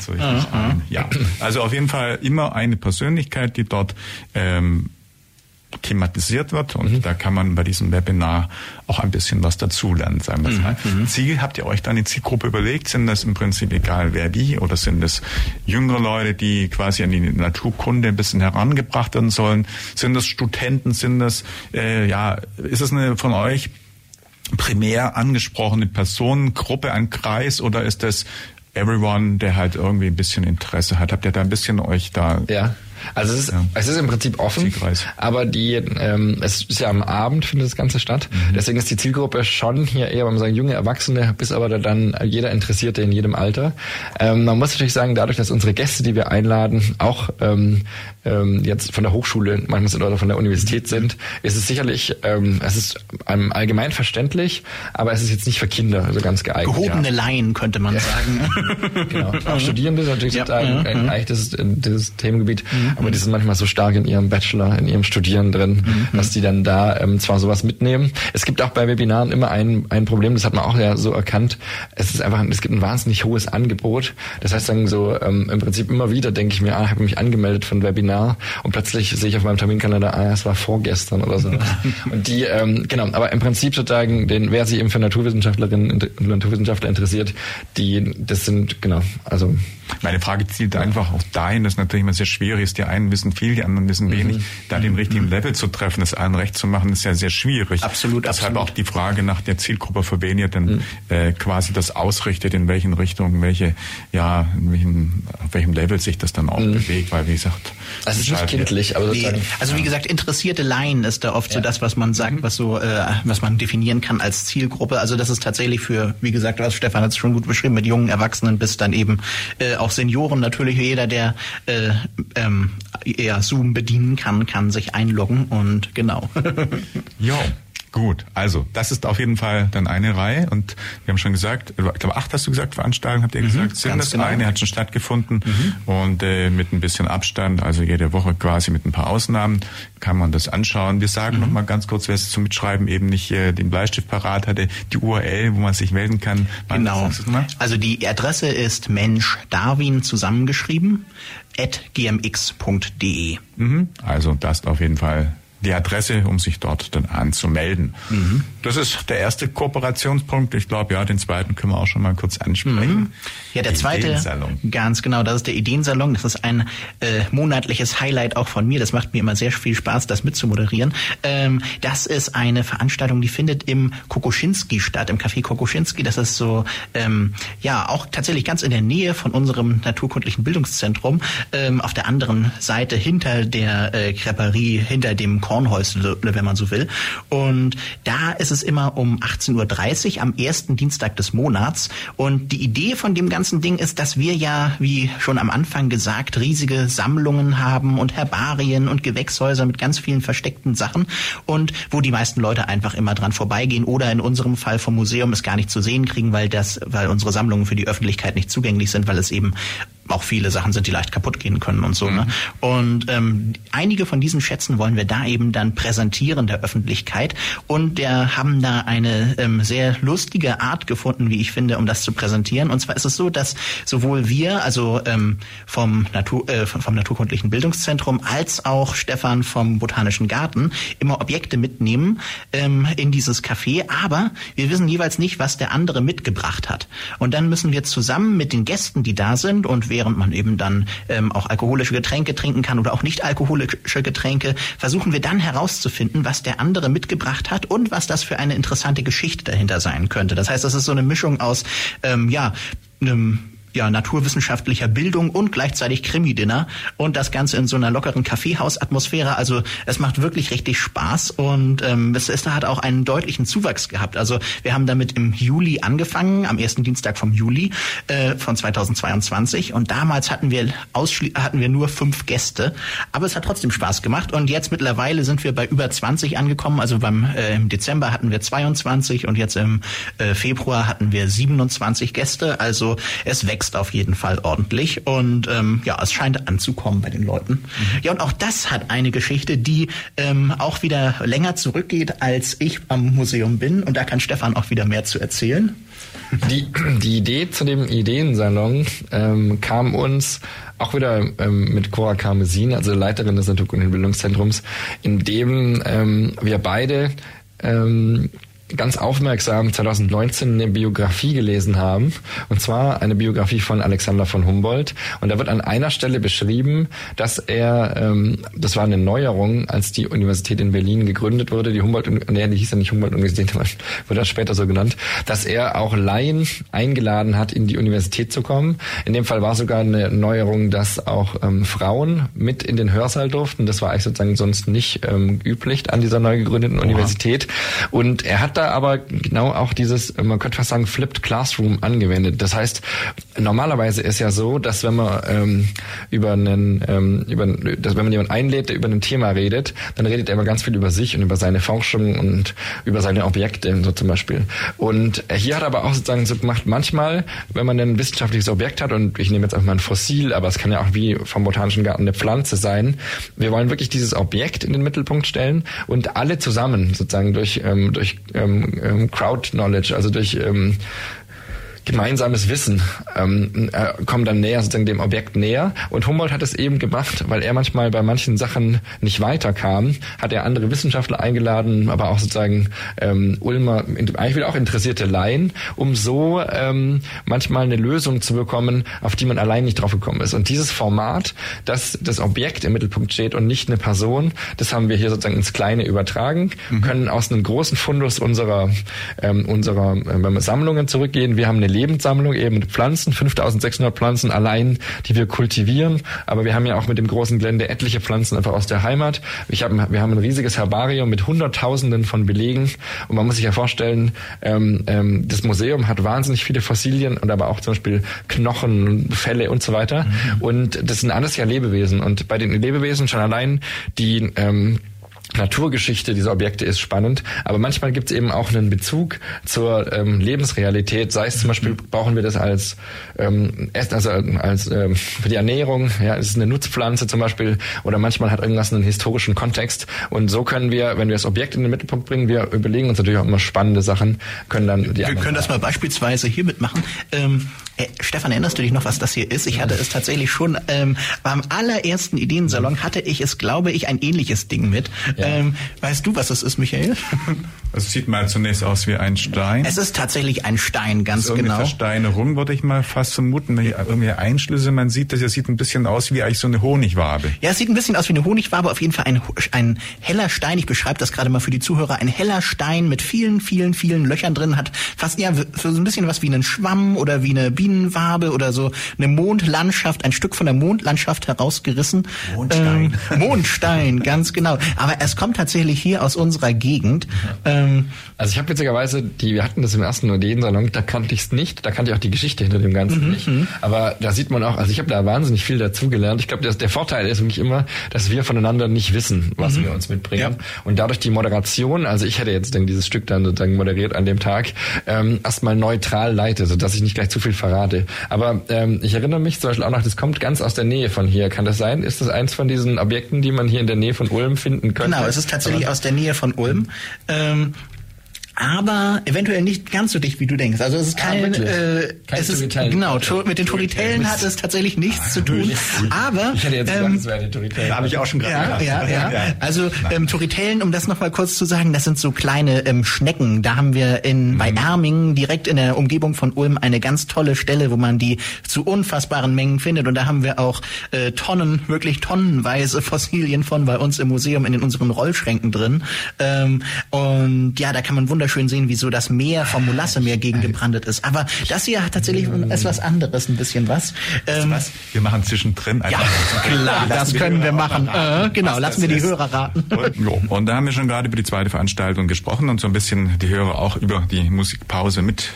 Ja, also auf jeden Fall immer eine Persönlichkeit, die dort ähm, thematisiert wird und mhm. da kann man bei diesem Webinar auch ein bisschen was dazulernen, sagen wir mhm. mal. Mhm. Ziel, habt ihr euch dann die Zielgruppe überlegt? Sind das im Prinzip egal wer wie oder sind es jüngere Leute, die quasi an die Naturkunde ein bisschen herangebracht werden sollen? Sind das Studenten? Sind das, äh, ja, ist es eine von euch primär angesprochene Personengruppe, ein Kreis oder ist das everyone, der halt irgendwie ein bisschen Interesse hat? Habt ihr da ein bisschen euch da... Ja also es ist, ja. es ist im Prinzip offen, Zielkreis. aber die, ähm, es ist ja am Abend findet das Ganze statt. Mhm. Deswegen ist die Zielgruppe schon hier eher, wenn man sagen, junge Erwachsene, bis aber dann jeder Interessierte in jedem Alter. Ähm, man muss natürlich sagen, dadurch, dass unsere Gäste, die wir einladen, auch ähm, ähm, jetzt von der Hochschule, manchmal sind oder von der Universität sind, ist es sicherlich, ähm, es ist ähm, allgemein verständlich, aber es ist jetzt nicht für Kinder also ganz geeignet. Gehobene ja. Laien könnte man ja. (laughs) sagen. genau. Auch Studierende natürlich ja. sagen, ja. eigentlich das, das Themengebiet. Mhm. Aber die sind manchmal so stark in ihrem Bachelor, in ihrem Studieren drin, mhm. dass die dann da ähm, zwar sowas mitnehmen. Es gibt auch bei Webinaren immer ein, ein Problem, das hat man auch ja so erkannt. Es ist einfach, es gibt ein wahnsinnig hohes Angebot. Das heißt dann so, ähm, im Prinzip immer wieder denke ich mir, ah, ich habe mich angemeldet für ein Webinar und plötzlich sehe ich auf meinem Terminkalender, ah, es war vorgestern oder so. (laughs) und die, ähm, genau, aber im Prinzip sozusagen, den, wer sich eben für Naturwissenschaftlerinnen und Naturwissenschaftler interessiert, die, das sind, genau, also meine Frage zielt einfach auch dahin, dass natürlich immer sehr schwierig ist. Die einen wissen viel, die anderen wissen wenig. Mhm. Da den richtigen mhm. Level zu treffen, das allen recht zu machen, ist ja sehr schwierig. Absolut, Deshalb absolut. auch die Frage nach der Zielgruppe, für wen ihr denn mhm. äh, quasi das ausrichtet, in welchen Richtungen, welche, ja, in welchen, auf welchem Level sich das dann auch mhm. bewegt, weil wie gesagt. Also es ist nicht kindlich, aber sozusagen. Also wie gesagt, interessierte Laien ist da oft ja. so das, was man sagt, mhm. was so, äh, was man definieren kann als Zielgruppe. Also das ist tatsächlich für, wie gesagt, was Stefan hat es schon gut beschrieben, mit jungen Erwachsenen bis dann eben äh, auch Senioren natürlich jeder, der äh, ähm, eher Zoom bedienen kann, kann sich einloggen und genau. (laughs) ja. Gut, also das ist auf jeden Fall dann eine Reihe und wir haben schon gesagt, ich glaube acht hast du gesagt, Veranstaltungen habt ihr mhm, gesagt, sind das genau. eine hat schon stattgefunden mhm. und äh, mit ein bisschen Abstand, also jede Woche quasi mit ein paar Ausnahmen kann man das anschauen. Wir sagen mhm. noch mal ganz kurz, wer es zum Mitschreiben eben nicht äh, den Bleistift parat hatte, die URL, wo man sich melden kann. Genau. Also die Adresse ist Mensch Darwin zusammengeschrieben at gmx.de. Mhm. Also das auf jeden Fall die Adresse, um sich dort dann anzumelden. Mhm. Das ist der erste Kooperationspunkt. Ich glaube, ja, den zweiten können wir auch schon mal kurz ansprechen. Mhm. Ja, der zweite, ganz genau, das ist der Ideensalon. Das ist ein äh, monatliches Highlight auch von mir. Das macht mir immer sehr viel Spaß, das mitzumoderieren. Ähm, das ist eine Veranstaltung, die findet im Kokoschinski statt, im Café Kokoschinski. Das ist so, ähm, ja, auch tatsächlich ganz in der Nähe von unserem naturkundlichen Bildungszentrum. Ähm, auf der anderen Seite hinter der äh, Creperie, hinter dem Kornhäusle, wenn man so will. Und da ist es immer um 18.30 Uhr am ersten Dienstag des Monats. Und die Idee von dem ganzen Ding ist, dass wir ja, wie schon am Anfang gesagt, riesige Sammlungen haben und Herbarien und Gewächshäuser mit ganz vielen versteckten Sachen und wo die meisten Leute einfach immer dran vorbeigehen oder in unserem Fall vom Museum es gar nicht zu sehen kriegen, weil das, weil unsere Sammlungen für die Öffentlichkeit nicht zugänglich sind, weil es eben auch viele Sachen sind, die leicht kaputt gehen können und so. Mhm. Ne? Und ähm, einige von diesen Schätzen wollen wir da eben dann präsentieren der Öffentlichkeit und der haben da eine ähm, sehr lustige Art gefunden, wie ich finde, um das zu präsentieren. Und zwar ist es so, dass sowohl wir, also ähm, vom, Natur, äh, vom Naturkundlichen Bildungszentrum, als auch Stefan vom Botanischen Garten immer Objekte mitnehmen ähm, in dieses Café, aber wir wissen jeweils nicht, was der andere mitgebracht hat. Und dann müssen wir zusammen mit den Gästen, die da sind und während man eben dann ähm, auch alkoholische Getränke trinken kann oder auch nicht alkoholische Getränke, versuchen wir dann herauszufinden, was der andere mitgebracht hat und was das für eine interessante Geschichte dahinter sein könnte. Das heißt, das ist so eine Mischung aus ähm, ja einem ja, naturwissenschaftlicher Bildung und gleichzeitig Krimi-Dinner und das Ganze in so einer lockeren Kaffeehausatmosphäre. Also es macht wirklich richtig Spaß und ähm, es, hat auch einen deutlichen Zuwachs gehabt. Also wir haben damit im Juli angefangen, am ersten Dienstag vom Juli äh, von 2022 und damals hatten wir hatten wir nur fünf Gäste, aber es hat trotzdem Spaß gemacht und jetzt mittlerweile sind wir bei über 20 angekommen. Also beim äh, im Dezember hatten wir 22 und jetzt im äh, Februar hatten wir 27 Gäste. Also es wächst wächst auf jeden Fall ordentlich und ähm, ja, es scheint anzukommen bei den Leuten. Mhm. Ja, und auch das hat eine Geschichte, die ähm, auch wieder länger zurückgeht, als ich am Museum bin und da kann Stefan auch wieder mehr zu erzählen. Die, die Idee zu dem Ideensalon ähm, kam uns auch wieder ähm, mit Cora Karmesin, also Leiterin des Naturkundenbildungszentrums, in dem ähm, wir beide ähm, ganz aufmerksam 2019 eine Biografie gelesen haben. Und zwar eine Biografie von Alexander von Humboldt. Und da wird an einer Stelle beschrieben, dass er, ähm, das war eine Neuerung, als die Universität in Berlin gegründet wurde, die Humboldt, nee, die hieß ja nicht Humboldt-Universität, aber (laughs) wurde dann später so genannt, dass er auch Laien eingeladen hat, in die Universität zu kommen. In dem Fall war sogar eine Neuerung, dass auch ähm, Frauen mit in den Hörsaal durften. Das war eigentlich sozusagen sonst nicht ähm, üblich an dieser neu gegründeten. Universität. Und er hat da aber genau auch dieses, man könnte fast sagen, Flipped Classroom angewendet. Das heißt, normalerweise ist ja so, dass wenn man ähm, über einen, ähm, über, dass wenn man jemanden einlädt, der über ein Thema redet, dann redet er immer ganz viel über sich und über seine Forschung und über seine Objekte, so zum Beispiel. Und hier hat er aber auch sozusagen so gemacht, manchmal, wenn man ein wissenschaftliches Objekt hat, und ich nehme jetzt einfach mal ein Fossil, aber es kann ja auch wie vom Botanischen Garten eine Pflanze sein, wir wollen wirklich dieses Objekt in den Mittelpunkt stellen und alle zusammen sozusagen durch, ähm, durch ähm, ähm, Crowd Knowledge, also durch ähm, gemeinsames Wissen ähm, äh, kommen dann näher, sozusagen dem Objekt näher. Und Humboldt hat es eben gemacht, weil er manchmal bei manchen Sachen nicht weiterkam, hat er andere Wissenschaftler eingeladen, aber auch sozusagen ähm, Ulmer, eigentlich wieder auch interessierte Laien, um so ähm, manchmal eine Lösung zu bekommen, auf die man allein nicht drauf gekommen ist. Und dieses Format, dass das Objekt im Mittelpunkt steht und nicht eine Person, das haben wir hier sozusagen ins Kleine übertragen, mhm. können aus einem großen Fundus unserer, ähm, unserer äh, Sammlungen zurückgehen. Wir haben eine Lebenssammlung eben mit Pflanzen, 5600 Pflanzen allein, die wir kultivieren. Aber wir haben ja auch mit dem großen Gelände etliche Pflanzen einfach aus der Heimat. Ich hab, wir haben ein riesiges Herbarium mit Hunderttausenden von Belegen. Und man muss sich ja vorstellen, ähm, ähm, das Museum hat wahnsinnig viele Fossilien und aber auch zum Beispiel Knochen, Felle und so weiter. Mhm. Und das sind alles ja Lebewesen. Und bei den Lebewesen schon allein die ähm, Naturgeschichte dieser Objekte ist spannend, aber manchmal gibt es eben auch einen Bezug zur ähm, Lebensrealität. Sei es zum Beispiel, brauchen wir das als ähm, also als ähm, für die Ernährung, ja, es ist eine Nutzpflanze zum Beispiel, oder manchmal hat irgendwas einen historischen Kontext. Und so können wir, wenn wir das Objekt in den Mittelpunkt bringen, wir überlegen uns natürlich auch immer spannende Sachen, können dann die Wir können das mal beispielsweise hier mitmachen. Ähm, äh, Stefan, erinnerst du dich noch, was das hier ist? Ich hatte es tatsächlich schon ähm, beim allerersten Ideensalon hatte ich es, glaube ich, ein ähnliches Ding mit. Ja. Ähm, weißt du, was das ist, Michael? (laughs) Es sieht mal zunächst aus wie ein Stein. Es ist tatsächlich ein Stein, ganz das ist genau. Versteinerung würde ich mal fast vermuten. Wenn irgendwie Einschlüsse, man sieht das, es sieht ein bisschen aus wie eigentlich so eine Honigwabe. Ja, es sieht ein bisschen aus wie eine Honigwabe. Auf jeden Fall ein, ein heller Stein. Ich beschreibe das gerade mal für die Zuhörer. Ein heller Stein mit vielen, vielen, vielen Löchern drin. Hat fast ja so ein bisschen was wie einen Schwamm oder wie eine Bienenwabe oder so eine Mondlandschaft, ein Stück von der Mondlandschaft herausgerissen. Mondstein. Ähm, Mondstein, (laughs) ganz genau. Aber es kommt tatsächlich hier aus unserer Gegend. Ähm, also ich habe witzigerweise, die, wir hatten das im ersten Salon, da kannte ich es nicht, da kannte ich auch die Geschichte hinter dem Ganzen mhm. nicht. Mhm. Aber da sieht man auch, also ich habe da wahnsinnig viel dazugelernt. Ich glaube, der Vorteil ist wirklich immer, dass wir voneinander nicht wissen, was mhm. wir uns mitbringen. Ja. Und dadurch die Moderation, also ich hätte jetzt dann dieses Stück dann sozusagen moderiert an dem Tag, ähm, erstmal neutral leite, sodass ich nicht gleich zu viel verrate. Aber ähm, ich erinnere mich zum Beispiel auch noch, das kommt ganz aus der Nähe von hier. Kann das sein? Ist das eins von diesen Objekten, die man hier in der Nähe von Ulm finden könnte? Genau, es ist tatsächlich aus der Nähe von Ulm. Ähm, aber eventuell nicht ganz so dicht, wie du denkst. Also es ist ah, kein, ah, äh, kein es ist, genau, mit den Toritellen hat es tatsächlich nichts zu tun. Aber ich hätte jetzt ähm, gesagt, das wäre Da habe ich auch schon gerade ja, ja, ja, ja. Also ähm, Toritellen, um das nochmal kurz zu sagen, das sind so kleine ähm, Schnecken. Da haben wir in mhm. bei Ermingen direkt in der Umgebung von Ulm eine ganz tolle Stelle, wo man die zu unfassbaren Mengen findet. Und da haben wir auch äh, Tonnen, wirklich tonnenweise Fossilien von bei uns im Museum in unseren Rollschränken drin. Ähm, und ja, da kann man wunderbar wunderschön sehen, wie so das Meer vom Molassemeer gegengebrandet ist. Aber das hier hat tatsächlich etwas anderes, ein bisschen was. Ähm, was? Wir machen zwischendrin einfach. Ja, (laughs) klar, das können wir machen. Äh, genau, lassen wir die ist. Hörer raten. Und, und da haben wir schon gerade über die zweite Veranstaltung gesprochen und so ein bisschen die Hörer auch über die Musikpause mit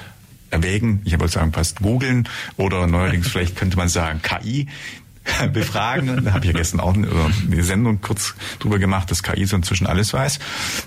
erwägen. Ich wollte sagen, fast googeln oder neuerdings (laughs) vielleicht könnte man sagen KI (laughs) befragen. Da habe ich ja gestern auch eine Sendung kurz drüber gemacht, dass KI so inzwischen alles weiß.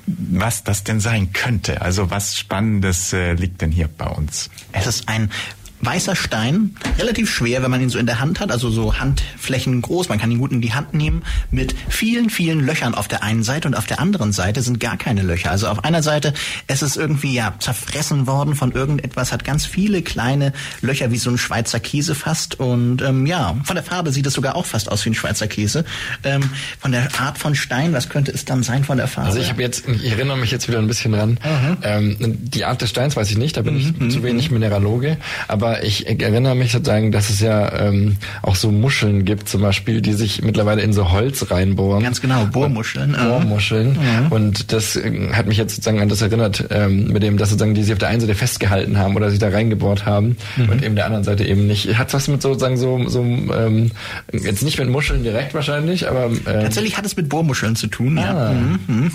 Was das denn sein könnte? Also was Spannendes äh, liegt denn hier bei uns? Es ist ein weißer Stein, relativ schwer, wenn man ihn so in der Hand hat, also so Handflächen groß, man kann ihn gut in die Hand nehmen, mit vielen, vielen Löchern auf der einen Seite und auf der anderen Seite sind gar keine Löcher. Also auf einer Seite es ist irgendwie ja zerfressen worden von irgendetwas, hat ganz viele kleine Löcher wie so ein Schweizer Käse fast und ähm, ja, von der Farbe sieht es sogar auch fast aus wie ein Schweizer Käse. Ähm, von der Art von Stein, was könnte es dann sein von der Farbe? Also ich habe jetzt, ich erinnere mich jetzt wieder ein bisschen dran. Mhm. Ähm, die Art des Steins weiß ich nicht, da bin mhm. ich zu wenig Mineraloge, aber aber ich erinnere mich sozusagen, dass es ja ähm, auch so Muscheln gibt, zum Beispiel, die sich mittlerweile in so Holz reinbohren. Ganz genau, Bohrmuscheln. Bohrmuscheln. Ja. Und das äh, hat mich jetzt sozusagen an das erinnert, ähm, mit dem, dass sozusagen die sich auf der einen Seite festgehalten haben oder sich da reingebohrt haben mhm. und eben der anderen Seite eben nicht. Hat was mit sozusagen so, so ähm, jetzt nicht mit Muscheln direkt wahrscheinlich, aber ähm, tatsächlich hat es mit Bohrmuscheln zu tun. Ah. Ja. Mhm.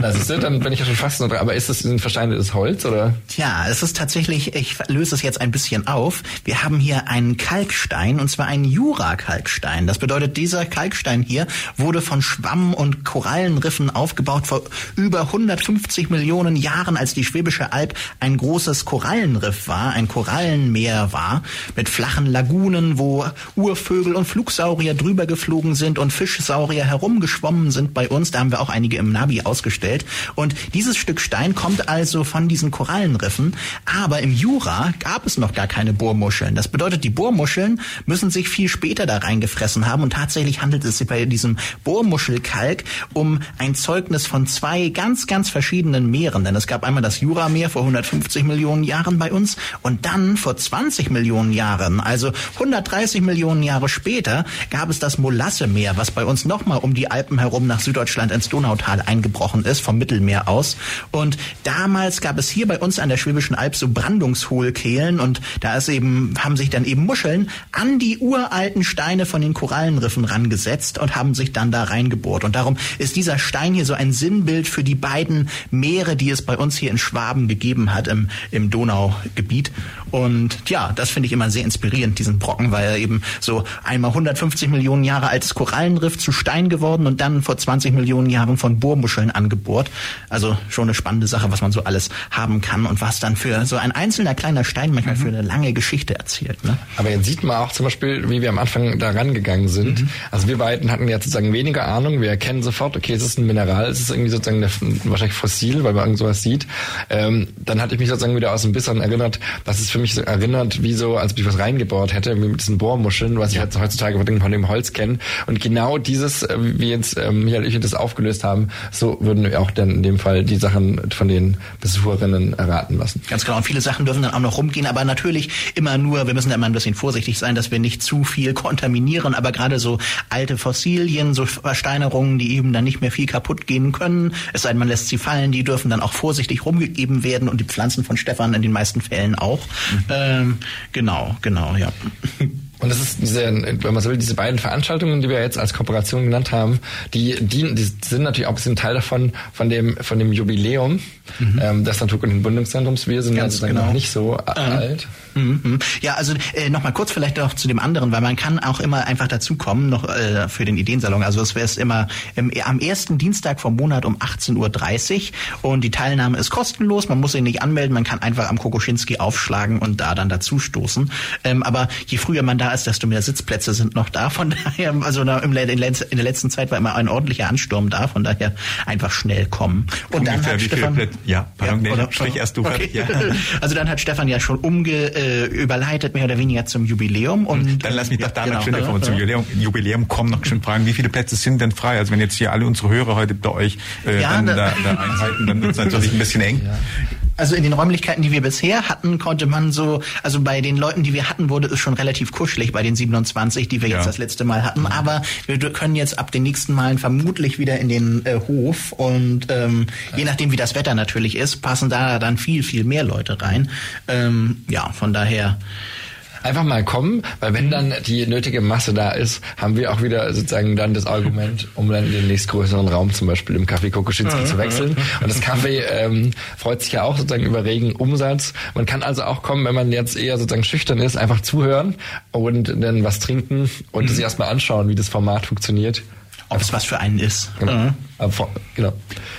Das ist ja, dann bin ich ja schon fast noch dran. Aber ist das ein versteinertes Holz oder? Tja, es ist tatsächlich, ich löse es jetzt ein bisschen bisschen auf. Wir haben hier einen Kalkstein und zwar einen Jura-Kalkstein. Das bedeutet, dieser Kalkstein hier wurde von Schwamm- und Korallenriffen aufgebaut vor über 150 Millionen Jahren, als die Schwäbische Alb ein großes Korallenriff war, ein Korallenmeer war, mit flachen Lagunen, wo Urvögel und Flugsaurier drüber geflogen sind und Fischsaurier herumgeschwommen sind bei uns. Da haben wir auch einige im Navi ausgestellt. Und dieses Stück Stein kommt also von diesen Korallenriffen. Aber im Jura gab es noch gar keine Bohrmuscheln. Das bedeutet, die Bohrmuscheln müssen sich viel später da reingefressen haben und tatsächlich handelt es sich bei diesem Bohrmuschelkalk um ein Zeugnis von zwei ganz, ganz verschiedenen Meeren. Denn es gab einmal das Jurameer vor 150 Millionen Jahren bei uns und dann vor 20 Millionen Jahren, also 130 Millionen Jahre später, gab es das Molassemeer, was bei uns nochmal um die Alpen herum nach Süddeutschland ins Donautal eingebrochen ist, vom Mittelmeer aus. Und damals gab es hier bei uns an der Schwäbischen Alb so Brandungshohlkehlen und Da ist eben, haben sich dann eben Muscheln an die uralten Steine von den Korallenriffen rangesetzt und haben sich dann da reingebohrt. Und darum ist dieser Stein hier so ein Sinnbild für die beiden Meere, die es bei uns hier in Schwaben gegeben hat, im, im Donaugebiet. Und ja, das finde ich immer sehr inspirierend, diesen Brocken, weil er eben so einmal 150 Millionen Jahre altes Korallenriff zu Stein geworden und dann vor 20 Millionen Jahren von Bohrmuscheln angebohrt. Also schon eine spannende Sache, was man so alles haben kann und was dann für so ein einzelner kleiner Stein manchmal mhm. für eine lange Geschichte erzählt. Ne? Aber jetzt sieht man auch zum Beispiel, wie wir am Anfang da rangegangen sind. Mhm. Also wir beiden hatten ja sozusagen weniger Ahnung. Wir erkennen sofort, okay, es ist ein Mineral, es ist irgendwie sozusagen eine, wahrscheinlich fossil, weil man irgend sowas sieht. Ähm, dann hatte ich mich sozusagen wieder aus ein bisschen erinnert, dass es für mich so erinnert, wie so, als ob ich was reingebohrt hätte, wie mit diesen Bohrmuscheln, was ja. ich heutzutage von dem Holz kenne. Und genau dieses, äh, wie jetzt ähm, Michael und ich das aufgelöst haben, so würden wir auch dann in dem Fall die Sachen von den Besucherinnen erraten lassen. Ganz genau. Und viele Sachen dürfen dann auch noch rumgehen, aber natürlich immer nur, wir müssen da immer ein bisschen vorsichtig sein, dass wir nicht zu viel kontaminieren, aber gerade so alte Fossilien, so Versteinerungen, die eben dann nicht mehr viel kaputt gehen können, es sei denn, man lässt sie fallen, die dürfen dann auch vorsichtig rumgegeben werden und die Pflanzen von Stefan in den meisten Fällen auch. Mhm. Ähm, genau, genau, ja. Und das ist diese, wenn man so will, diese beiden Veranstaltungen, die wir jetzt als Kooperation genannt haben, die, die, die sind natürlich auch ein bisschen Teil davon, von dem, von dem Jubiläum mhm. ähm, des Natur- und Bundungszentrums. Wir sind Ganz genau. noch nicht so äh, alt. Mhm. Ja, also äh, nochmal kurz vielleicht noch zu dem anderen, weil man kann auch immer einfach dazukommen, noch äh, für den Ideensalon. Also es wäre es immer im, am ersten Dienstag vom Monat um 18.30 Uhr und die Teilnahme ist kostenlos, man muss sich nicht anmelden, man kann einfach am Kokoschinski aufschlagen und da dann dazustoßen. Ähm, aber je früher man da ist, desto mehr Sitzplätze sind noch da. Von daher, also in der letzten Zeit war immer ein ordentlicher Ansturm da, von daher einfach schnell kommen. Und Ungefähr dann hat Stefan, ja, pardon, ja, nee, sprich erst du. Okay. Ja. (laughs) Also dann hat Stefan ja schon umge äh, überleitet mehr oder weniger zum Jubiläum. Und, dann lass mich doch da genau, noch schnell vor zum Jubiläum, Jubiläum kommen noch schön fragen, wie viele Plätze sind denn frei? Also wenn jetzt hier alle unsere Hörer heute bei euch äh, ja, dann da, da einhalten, dann wird es (laughs) natürlich ein bisschen eng. Ja. Also in den Räumlichkeiten, die wir bisher hatten, konnte man so, also bei den Leuten, die wir hatten, wurde es schon relativ kuschelig bei den 27, die wir ja. jetzt das letzte Mal hatten. Aber wir können jetzt ab den nächsten Malen vermutlich wieder in den äh, Hof und ähm, je nachdem, wie das Wetter natürlich ist, passen da dann viel, viel mehr Leute rein. Ähm, ja, von daher einfach mal kommen, weil wenn mhm. dann die nötige Masse da ist, haben wir auch wieder sozusagen dann das Argument, um dann in den nächstgrößeren Raum zum Beispiel im Café Kokoschinski mhm. zu wechseln. Und das Café ähm, freut sich ja auch sozusagen über regen Umsatz. Man kann also auch kommen, wenn man jetzt eher sozusagen schüchtern ist, einfach zuhören und dann was trinken und mhm. sich erstmal anschauen, wie das Format funktioniert ob es was für einen ist. Genau. Mhm. Genau.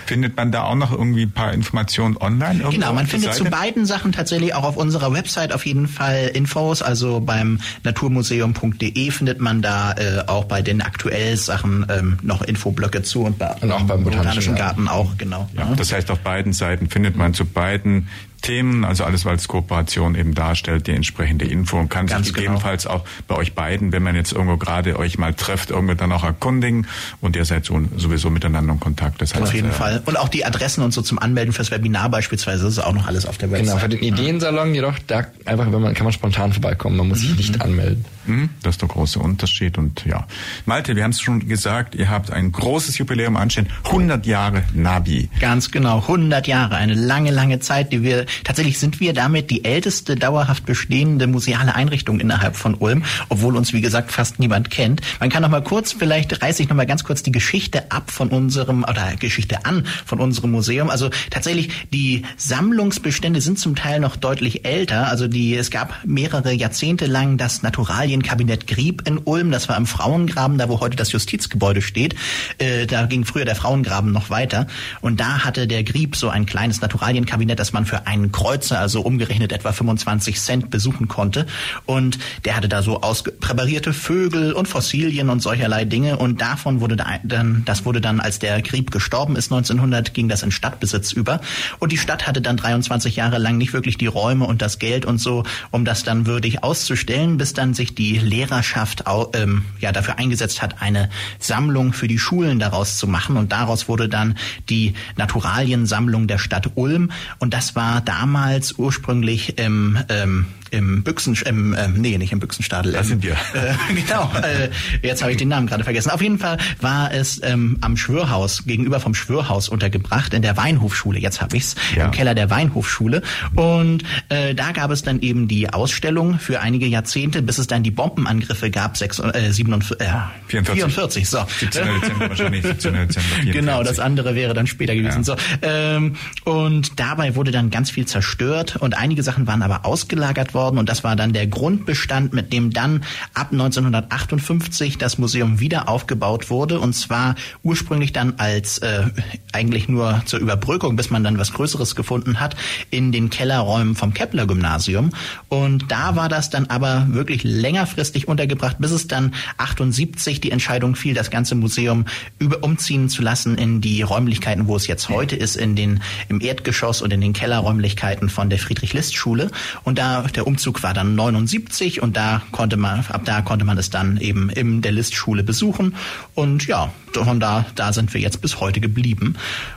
Findet man da auch noch irgendwie ein paar Informationen online? Genau, man findet Seite? zu beiden Sachen tatsächlich auch auf unserer Website auf jeden Fall Infos. Also beim naturmuseum.de findet man da äh, auch bei den aktuellen Sachen ähm, noch Infoblöcke zu und, bei, und auch beim Botanischen, Garten. Auch, genau. Ja, ja. Das heißt, auf beiden Seiten findet man zu beiden Themen, also alles, was Kooperation eben darstellt, die entsprechende Info und kann Ganz sich genau. gegebenenfalls genau. auch bei euch beiden, wenn man jetzt irgendwo gerade euch mal trefft, irgendwo dann auch erkundigen und ihr seid so, sowieso miteinander in Kontakt. Das heißt, auf jeden äh, Fall. Und auch die Adressen und so zum Anmelden fürs Webinar beispielsweise, das ist auch noch alles auf der Website. Genau, für den Ideensalon jedoch, da einfach, wenn man, kann man spontan vorbeikommen, man muss mhm. sich nicht anmelden. Mhm, das ist der große Unterschied und ja. Malte, wir haben es schon gesagt, ihr habt ein großes Jubiläum anstehen, 100 Jahre Nabi. Ganz genau, 100 Jahre, eine lange, lange Zeit, die wir Tatsächlich sind wir damit die älteste dauerhaft bestehende museale Einrichtung innerhalb von Ulm, obwohl uns, wie gesagt, fast niemand kennt. Man kann noch mal kurz, vielleicht reiße ich noch mal ganz kurz die Geschichte ab von unserem, oder Geschichte an von unserem Museum. Also tatsächlich, die Sammlungsbestände sind zum Teil noch deutlich älter. Also die, es gab mehrere Jahrzehnte lang das Naturalienkabinett Grieb in Ulm. Das war im Frauengraben, da wo heute das Justizgebäude steht. Äh, da ging früher der Frauengraben noch weiter. Und da hatte der Grieb so ein kleines Naturalienkabinett, das man für einen Kreuzer, also umgerechnet etwa 25 Cent besuchen konnte. Und der hatte da so auspräparierte Vögel und Fossilien und solcherlei Dinge. Und davon wurde dann, das wurde dann, als der Grieb gestorben ist 1900, ging das in Stadtbesitz über. Und die Stadt hatte dann 23 Jahre lang nicht wirklich die Räume und das Geld und so, um das dann würdig auszustellen, bis dann sich die Lehrerschaft ähm, ja dafür eingesetzt hat, eine Sammlung für die Schulen daraus zu machen. Und daraus wurde dann die Naturaliensammlung der Stadt Ulm. Und das war damals ursprünglich im, ähm, im Büchsen, im, äh, nee, nicht im Büchsenstadel. Das sind wir. (laughs) Äh, genau, äh, jetzt habe ich den Namen gerade vergessen. Auf jeden Fall war es ähm, am Schwörhaus, gegenüber vom Schwörhaus untergebracht, in der Weinhofschule, jetzt habe ich's, ja. im Keller der Weinhofschule. Und äh, da gab es dann eben die Ausstellung für einige Jahrzehnte, bis es dann die Bombenangriffe gab, 6, äh, 47, äh, 44. 44, so. 17. Dezember wahrscheinlich, 17. Dezember 44. Genau, das andere wäre dann später gewesen. Ja. So, ähm, und dabei wurde dann ganz viel zerstört und einige Sachen waren aber ausgelagert worden und das war dann der Grundbestand, mit dem dann ab 1958 das Museum wieder aufgebaut wurde. Und zwar ursprünglich dann als äh, eigentlich nur zur Überbrückung, bis man dann was Größeres gefunden hat, in den Kellerräumen vom Kepler Gymnasium. Und da war das dann aber wirklich längerfristig untergebracht, bis es dann 78 die Entscheidung fiel, das ganze Museum über umziehen zu lassen in die Räumlichkeiten, wo es jetzt heute ist, in den im Erdgeschoss und in den Kellerräumlichkeiten von der Friedrich-List-Schule. Und da der Umzug war dann 79 und da konnte man ab da konnte man es dann eben in der List-Schule besuchen. Und ja, von da da sind wir jetzt bis heute geblieben.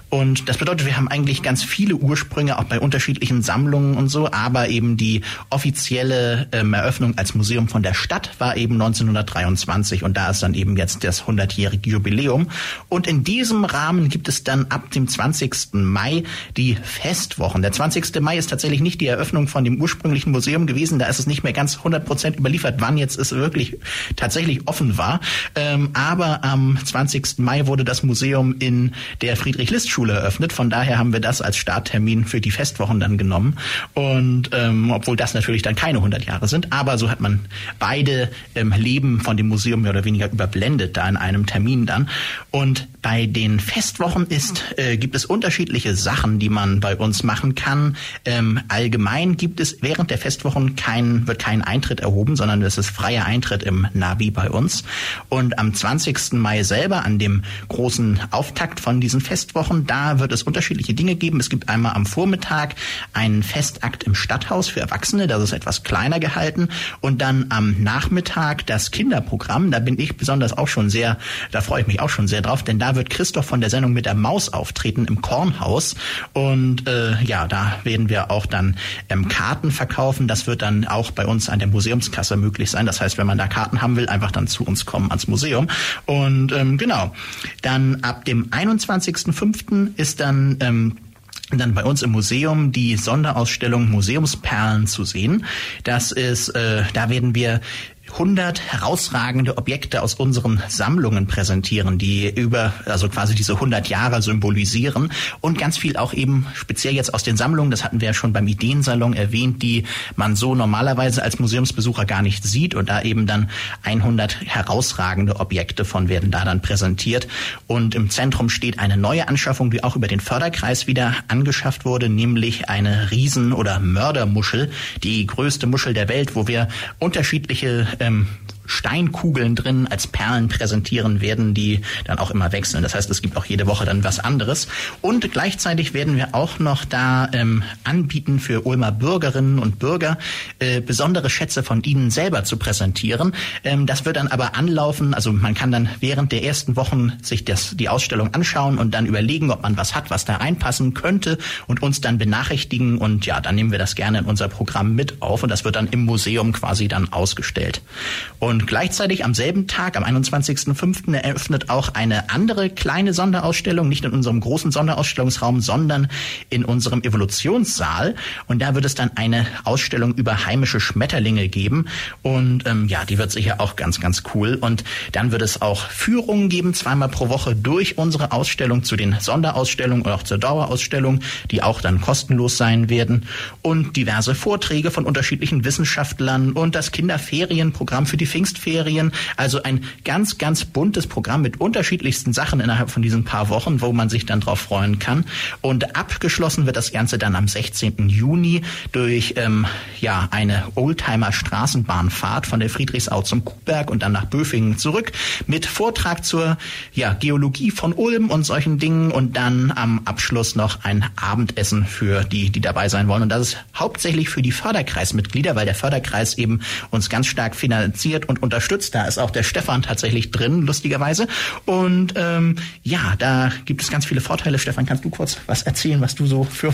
Und das bedeutet, wir haben eigentlich ganz viele Ursprünge, auch bei unterschiedlichen Sammlungen und so, aber eben die offizielle ähm, Eröffnung als Museum von der Stadt war eben 1923 und da ist dann eben jetzt das 100-jährige Jubiläum. Und in diesem Rahmen gibt es dann ab dem 20. Mai die Festwochen. Der 20. Mai ist tatsächlich nicht die Eröffnung von dem ursprünglichen Museum gewesen, da ist es nicht mehr ganz 100 Prozent überliefert, wann jetzt es wirklich tatsächlich offen war. Ähm, aber am 20. Mai wurde das Museum in der Friedrich-List Schule eröffnet. Von daher haben wir das als Starttermin für die Festwochen dann genommen. Und ähm, obwohl das natürlich dann keine 100 Jahre sind, aber so hat man beide ähm, Leben von dem Museum mehr oder weniger überblendet da in einem Termin dann. Und bei den Festwochen ist, äh, gibt es unterschiedliche Sachen, die man bei uns machen kann. Ähm, allgemein gibt es während der Festwochen kein, wird kein Eintritt erhoben, sondern es ist freier Eintritt im Navi bei uns. Und am 20. Mai selber, an dem großen Auftakt von diesen Festwochen, da wird es unterschiedliche Dinge geben. Es gibt einmal am Vormittag einen Festakt im Stadthaus für Erwachsene, das ist etwas kleiner gehalten. Und dann am Nachmittag das Kinderprogramm. Da bin ich besonders auch schon sehr, da freue ich mich auch schon sehr drauf, denn da wird Christoph von der Sendung mit der Maus auftreten im Kornhaus. Und äh, ja, da werden wir auch dann ähm, Karten verkaufen. Das wird dann auch bei uns an der Museumskasse möglich sein. Das heißt, wenn man da Karten haben will, einfach dann zu uns kommen ans Museum. Und ähm, genau, dann ab dem 21.05 ist dann ähm, dann bei uns im Museum die Sonderausstellung Museumsperlen zu sehen. Das ist, äh, da werden wir 100 herausragende Objekte aus unseren Sammlungen präsentieren, die über, also quasi diese 100 Jahre symbolisieren und ganz viel auch eben speziell jetzt aus den Sammlungen, das hatten wir ja schon beim Ideensalon erwähnt, die man so normalerweise als Museumsbesucher gar nicht sieht und da eben dann 100 herausragende Objekte von werden da dann präsentiert. Und im Zentrum steht eine neue Anschaffung, die auch über den Förderkreis wieder angeschafft wurde, nämlich eine Riesen- oder Mördermuschel, die größte Muschel der Welt, wo wir unterschiedliche ähm, Steinkugeln drin als Perlen präsentieren werden, die dann auch immer wechseln. Das heißt, es gibt auch jede Woche dann was anderes. Und gleichzeitig werden wir auch noch da ähm, anbieten für Ulmer Bürgerinnen und Bürger äh, besondere Schätze von ihnen selber zu präsentieren. Ähm, das wird dann aber anlaufen. Also man kann dann während der ersten Wochen sich das, die Ausstellung anschauen und dann überlegen, ob man was hat, was da reinpassen könnte und uns dann benachrichtigen. Und ja, dann nehmen wir das gerne in unser Programm mit auf und das wird dann im Museum quasi dann ausgestellt. Und und gleichzeitig am selben Tag, am 21.05. eröffnet auch eine andere kleine Sonderausstellung, nicht in unserem großen Sonderausstellungsraum, sondern in unserem Evolutionssaal. Und da wird es dann eine Ausstellung über heimische Schmetterlinge geben. Und ähm, ja, die wird sicher auch ganz, ganz cool. Und dann wird es auch Führungen geben, zweimal pro Woche durch unsere Ausstellung zu den Sonderausstellungen oder auch zur Dauerausstellung, die auch dann kostenlos sein werden. Und diverse Vorträge von unterschiedlichen Wissenschaftlern und das Kinderferienprogramm für die Pfingst Pfingstferien. Also ein ganz, ganz buntes Programm mit unterschiedlichsten Sachen innerhalb von diesen paar Wochen, wo man sich dann drauf freuen kann. Und abgeschlossen wird das Ganze dann am 16. Juni durch ähm, ja eine Oldtimer Straßenbahnfahrt von der Friedrichsau zum Kuhberg und dann nach Böfingen zurück mit Vortrag zur ja, Geologie von Ulm und solchen Dingen und dann am Abschluss noch ein Abendessen für die, die dabei sein wollen. Und das ist hauptsächlich für die Förderkreismitglieder, weil der Förderkreis eben uns ganz stark finanziert und und unterstützt. Da ist auch der Stefan tatsächlich drin, lustigerweise. Und ähm, ja, da gibt es ganz viele Vorteile. Stefan, kannst du kurz was erzählen, was du so für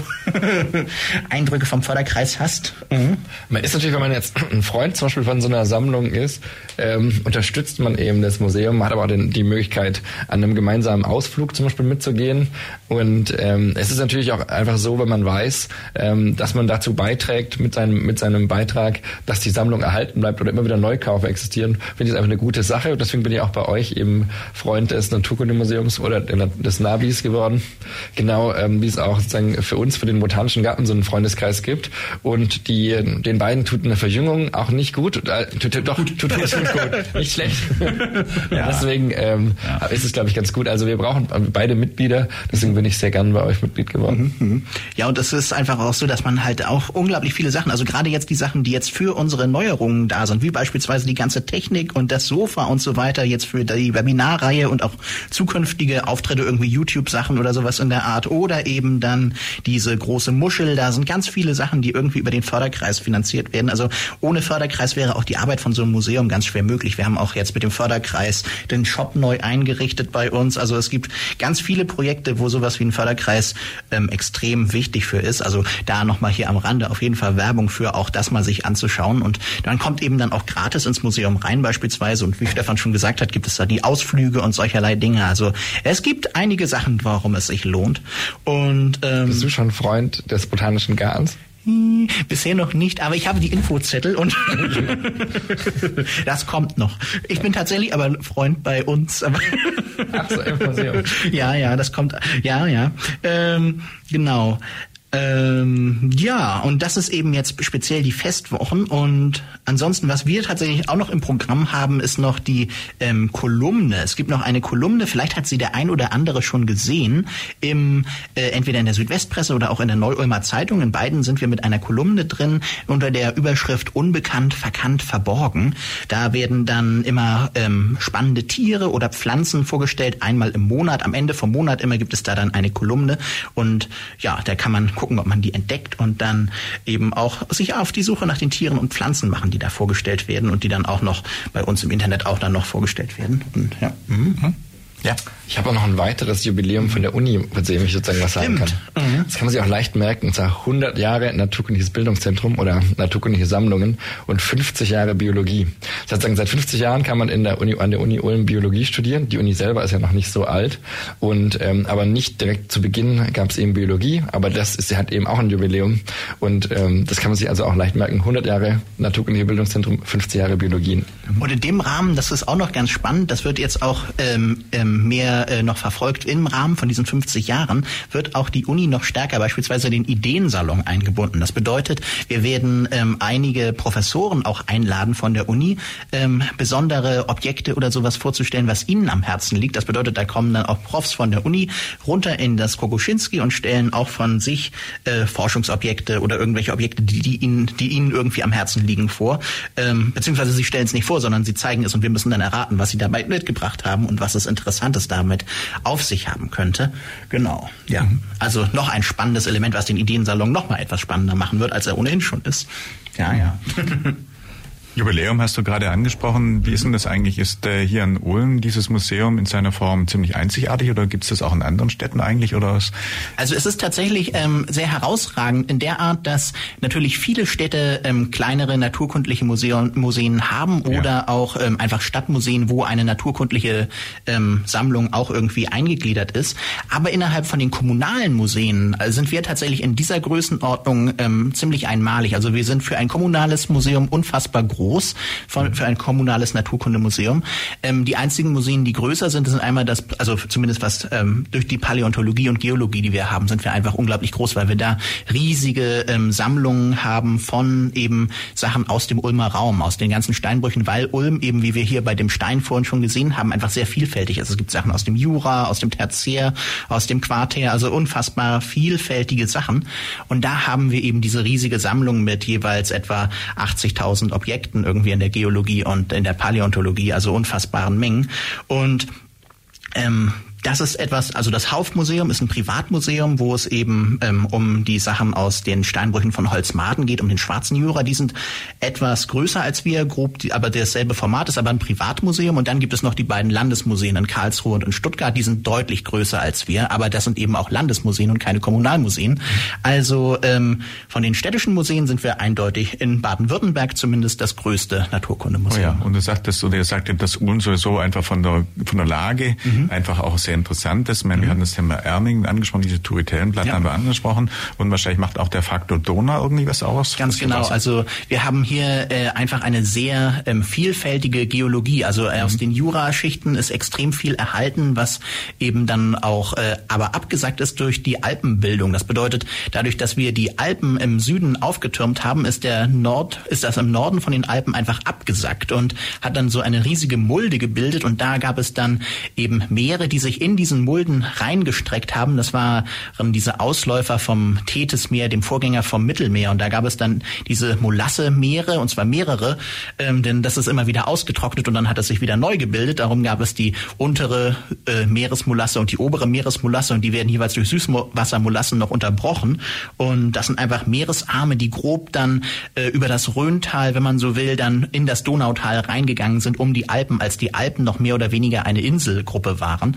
(laughs) Eindrücke vom Förderkreis hast? Mhm. Man ist natürlich, wenn man jetzt ein Freund zum Beispiel von so einer Sammlung ist, ähm, unterstützt man eben das Museum, hat aber auch den, die Möglichkeit, an einem gemeinsamen Ausflug zum Beispiel mitzugehen. Und ähm, es ist natürlich auch einfach so, wenn man weiß, ähm, dass man dazu beiträgt mit seinem, mit seinem Beitrag, dass die Sammlung erhalten bleibt oder immer wieder Neukäufe existieren, finde ich es einfach eine gute Sache. Und deswegen bin ich auch bei euch eben Freund des Naturkundemuseums oder des Nabis geworden. Genau, ähm, wie es auch sozusagen für uns, für den Botanischen Garten so einen Freundeskreis gibt. Und die, den beiden tut eine Verjüngung auch nicht gut. Äh, tut, doch, tut, tut, tut, tut gut. (laughs) Nicht schlecht. ja. (laughs) Deswegen ähm, ja. ist es, glaube ich, ganz gut. Also wir brauchen beide Mitglieder. Deswegen bin ich sehr gern bei euch Mitglied geworden. Mhm, mhm. Ja, und es ist einfach auch so, dass man halt auch unglaublich viele Sachen, also gerade jetzt die Sachen, die jetzt für unsere Neuerungen da sind, wie beispielsweise die ganze Technik und das Sofa und so weiter, jetzt für die Webinarreihe und auch zukünftige Auftritte, irgendwie YouTube-Sachen oder sowas in der Art oder eben dann diese große Muschel, da sind ganz viele Sachen, die irgendwie über den Förderkreis finanziert werden. Also ohne Förderkreis wäre auch die Arbeit von so einem Museum ganz schwer möglich. Wir haben auch jetzt mit dem Förderkreis den Shop neu eingerichtet bei uns. Also es gibt ganz viele Projekte, wo sowas wie ein Förderkreis ähm, extrem wichtig für ist. Also da nochmal hier am Rande auf jeden Fall Werbung für, auch das mal sich anzuschauen. Und dann kommt eben dann auch gratis ins Museum rein beispielsweise. Und wie Stefan schon gesagt hat, gibt es da die Ausflüge und solcherlei Dinge. Also es gibt einige Sachen, warum es sich lohnt. Und ähm, Bist du schon Freund des Botanischen Gartens? Hm, bisher noch nicht, aber ich habe die Infozettel und (laughs) das kommt noch. Ich bin tatsächlich aber Freund bei uns. Ach so, Museum. Ja, ja, das kommt. Ja, ja. Ähm, genau. Ähm, ja, und das ist eben jetzt speziell die Festwochen. Und ansonsten, was wir tatsächlich auch noch im Programm haben, ist noch die ähm, Kolumne. Es gibt noch eine Kolumne, vielleicht hat sie der ein oder andere schon gesehen, im äh, entweder in der Südwestpresse oder auch in der Neu-Ulmer Zeitung. In beiden sind wir mit einer Kolumne drin unter der Überschrift Unbekannt, verkannt, verborgen. Da werden dann immer ähm, spannende Tiere oder Pflanzen vorgestellt, einmal im Monat. Am Ende vom Monat immer gibt es da dann eine Kolumne. Und ja, da kann man gucken, ob man die entdeckt und dann eben auch sich auf die Suche nach den Tieren und Pflanzen machen, die da vorgestellt werden und die dann auch noch bei uns im Internet auch dann noch vorgestellt werden. Und ja. Mhm. Ja. Ich habe auch noch ein weiteres Jubiläum von der Uni, von dem ich sozusagen was sagen Stimmt. kann. Mhm. Das kann man sich auch leicht merken. Und zwar 100 Jahre Naturkundliches Bildungszentrum oder naturkundliche Sammlungen und 50 Jahre Biologie. Sozusagen seit 50 Jahren kann man in der Uni, an der Uni Ulm Biologie studieren. Die Uni selber ist ja noch nicht so alt. Und, ähm, aber nicht direkt zu Beginn gab es eben Biologie. Aber das ist halt eben auch ein Jubiläum. Und ähm, das kann man sich also auch leicht merken. 100 Jahre Naturkundliche Bildungszentrum, 50 Jahre Biologie. Und in dem Rahmen, das ist auch noch ganz spannend, das wird jetzt auch ähm, ähm mehr äh, noch verfolgt. Im Rahmen von diesen 50 Jahren wird auch die Uni noch stärker beispielsweise den Ideensalon eingebunden. Das bedeutet, wir werden ähm, einige Professoren auch einladen von der Uni, ähm, besondere Objekte oder sowas vorzustellen, was ihnen am Herzen liegt. Das bedeutet, da kommen dann auch Profs von der Uni runter in das Kokoschinski und stellen auch von sich äh, Forschungsobjekte oder irgendwelche Objekte, die, die, ihnen, die ihnen irgendwie am Herzen liegen, vor. Ähm, beziehungsweise sie stellen es nicht vor, sondern sie zeigen es und wir müssen dann erraten, was sie dabei mitgebracht haben und was es interessant Interessantes damit auf sich haben könnte. Genau. Ja. Also noch ein spannendes Element, was den Ideensalon noch mal etwas spannender machen wird, als er ohnehin schon ist. Ja, ja. (laughs) Jubiläum hast du gerade angesprochen. Wie ist denn das eigentlich? Ist äh, hier in Ulm dieses Museum in seiner Form ziemlich einzigartig oder gibt es das auch in anderen Städten eigentlich? Oder was? Also es ist tatsächlich ähm, sehr herausragend in der Art, dass natürlich viele Städte ähm, kleinere naturkundliche Museen, Museen haben oder ja. auch ähm, einfach Stadtmuseen, wo eine naturkundliche ähm, Sammlung auch irgendwie eingegliedert ist. Aber innerhalb von den kommunalen Museen äh, sind wir tatsächlich in dieser Größenordnung ähm, ziemlich einmalig. Also wir sind für ein kommunales Museum unfassbar groß groß von, für ein kommunales Naturkundemuseum. Ähm, die einzigen Museen, die größer sind, sind einmal das, also zumindest was ähm, durch die Paläontologie und Geologie, die wir haben, sind wir einfach unglaublich groß, weil wir da riesige ähm, Sammlungen haben von eben Sachen aus dem Ulmer Raum, aus den ganzen Steinbrüchen, weil Ulm eben, wie wir hier bei dem Stein vorhin schon gesehen haben, einfach sehr vielfältig ist. Es gibt Sachen aus dem Jura, aus dem Tertiär, aus dem Quartär, also unfassbar vielfältige Sachen. Und da haben wir eben diese riesige Sammlung mit jeweils etwa 80.000 Objekten Objekten irgendwie in der Geologie und in der Paläontologie, also unfassbaren Mengen. Und ähm, das ist etwas, also das Haufmuseum ist ein Privatmuseum, wo es eben ähm, um die Sachen aus den Steinbrüchen von Holzmaden geht, um den schwarzen Jura. Die sind etwas größer als wir, grob, die, aber dasselbe Format ist aber ein Privatmuseum. Und dann gibt es noch die beiden Landesmuseen in Karlsruhe und in Stuttgart. Die sind deutlich größer als wir, aber das sind eben auch Landesmuseen und keine Kommunalmuseen. Also ähm, von den städtischen Museen sind wir eindeutig in Baden-Württemberg zumindest das größte Naturkundemuseum. Oh ja, und du sagtest, oder ihr sagtet, dass Ulm sowieso einfach von der von der Lage mhm. einfach auch sehr interessant ist. Meine, mhm. wir hatten das Thema Erming angesprochen, diese Turitellenplatten ja. haben wir angesprochen und wahrscheinlich macht auch der Faktor Donau irgendwie was aus. Ganz genau. Also wir haben hier äh, einfach eine sehr ähm, vielfältige Geologie. Also äh, aus mhm. den Juraschichten ist extrem viel erhalten, was eben dann auch äh, aber abgesagt ist durch die Alpenbildung. Das bedeutet, dadurch, dass wir die Alpen im Süden aufgetürmt haben, ist der Nord, ist das im Norden von den Alpen einfach abgesackt und hat dann so eine riesige Mulde gebildet und da gab es dann eben Meere, die sich in diesen Mulden reingestreckt haben. Das waren diese Ausläufer vom Tethysmeer, dem Vorgänger vom Mittelmeer und da gab es dann diese Molasse-Meere und zwar mehrere, ähm, denn das ist immer wieder ausgetrocknet und dann hat es sich wieder neu gebildet. Darum gab es die untere äh, Meeresmolasse und die obere Meeresmolasse und die werden jeweils durch Süßwassermolassen noch unterbrochen und das sind einfach Meeresarme, die grob dann äh, über das Rhöntal, wenn man so will, dann in das Donautal reingegangen sind, um die Alpen, als die Alpen noch mehr oder weniger eine Inselgruppe waren.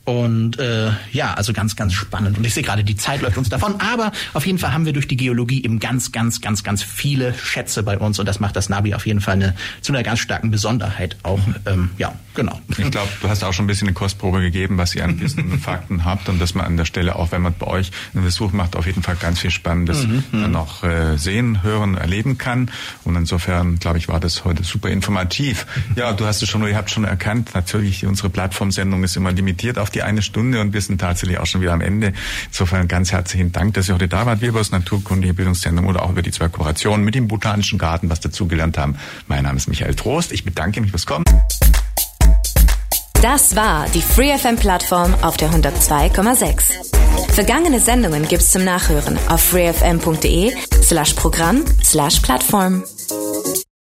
Und äh, ja, also ganz, ganz spannend. Und ich sehe gerade, die Zeit läuft uns davon. Aber auf jeden Fall haben wir durch die Geologie eben ganz, ganz, ganz, ganz viele Schätze bei uns. Und das macht das Navi auf jeden Fall eine, zu einer ganz starken Besonderheit auch. Ähm, ja, genau. Ich glaube, du hast auch schon ein bisschen eine Kostprobe gegeben, was ihr an Wissen und Fakten (laughs) habt. Und dass man an der Stelle, auch wenn man bei euch einen Besuch macht, auf jeden Fall ganz viel Spannendes mhm, mhm. dann auch äh, sehen, hören, erleben kann. Und insofern, glaube ich, war das heute super informativ. Ja, du hast es schon, ihr habt schon erkannt, natürlich, unsere Plattformsendung ist immer limitiert auf die eine Stunde und wir sind tatsächlich auch schon wieder am Ende. Insofern ganz herzlichen Dank, dass ihr heute da wart. Wir über das Naturkundige Bildungszentrum oder auch über die zwei Kooperationen mit dem Botanischen Garten was dazugelernt haben. Mein Name ist Michael Trost. Ich bedanke mich fürs Kommen. Das war die FreeFM Plattform auf der 102,6. Vergangene Sendungen gibt's zum Nachhören auf freefm.de slash Programm slash Plattform.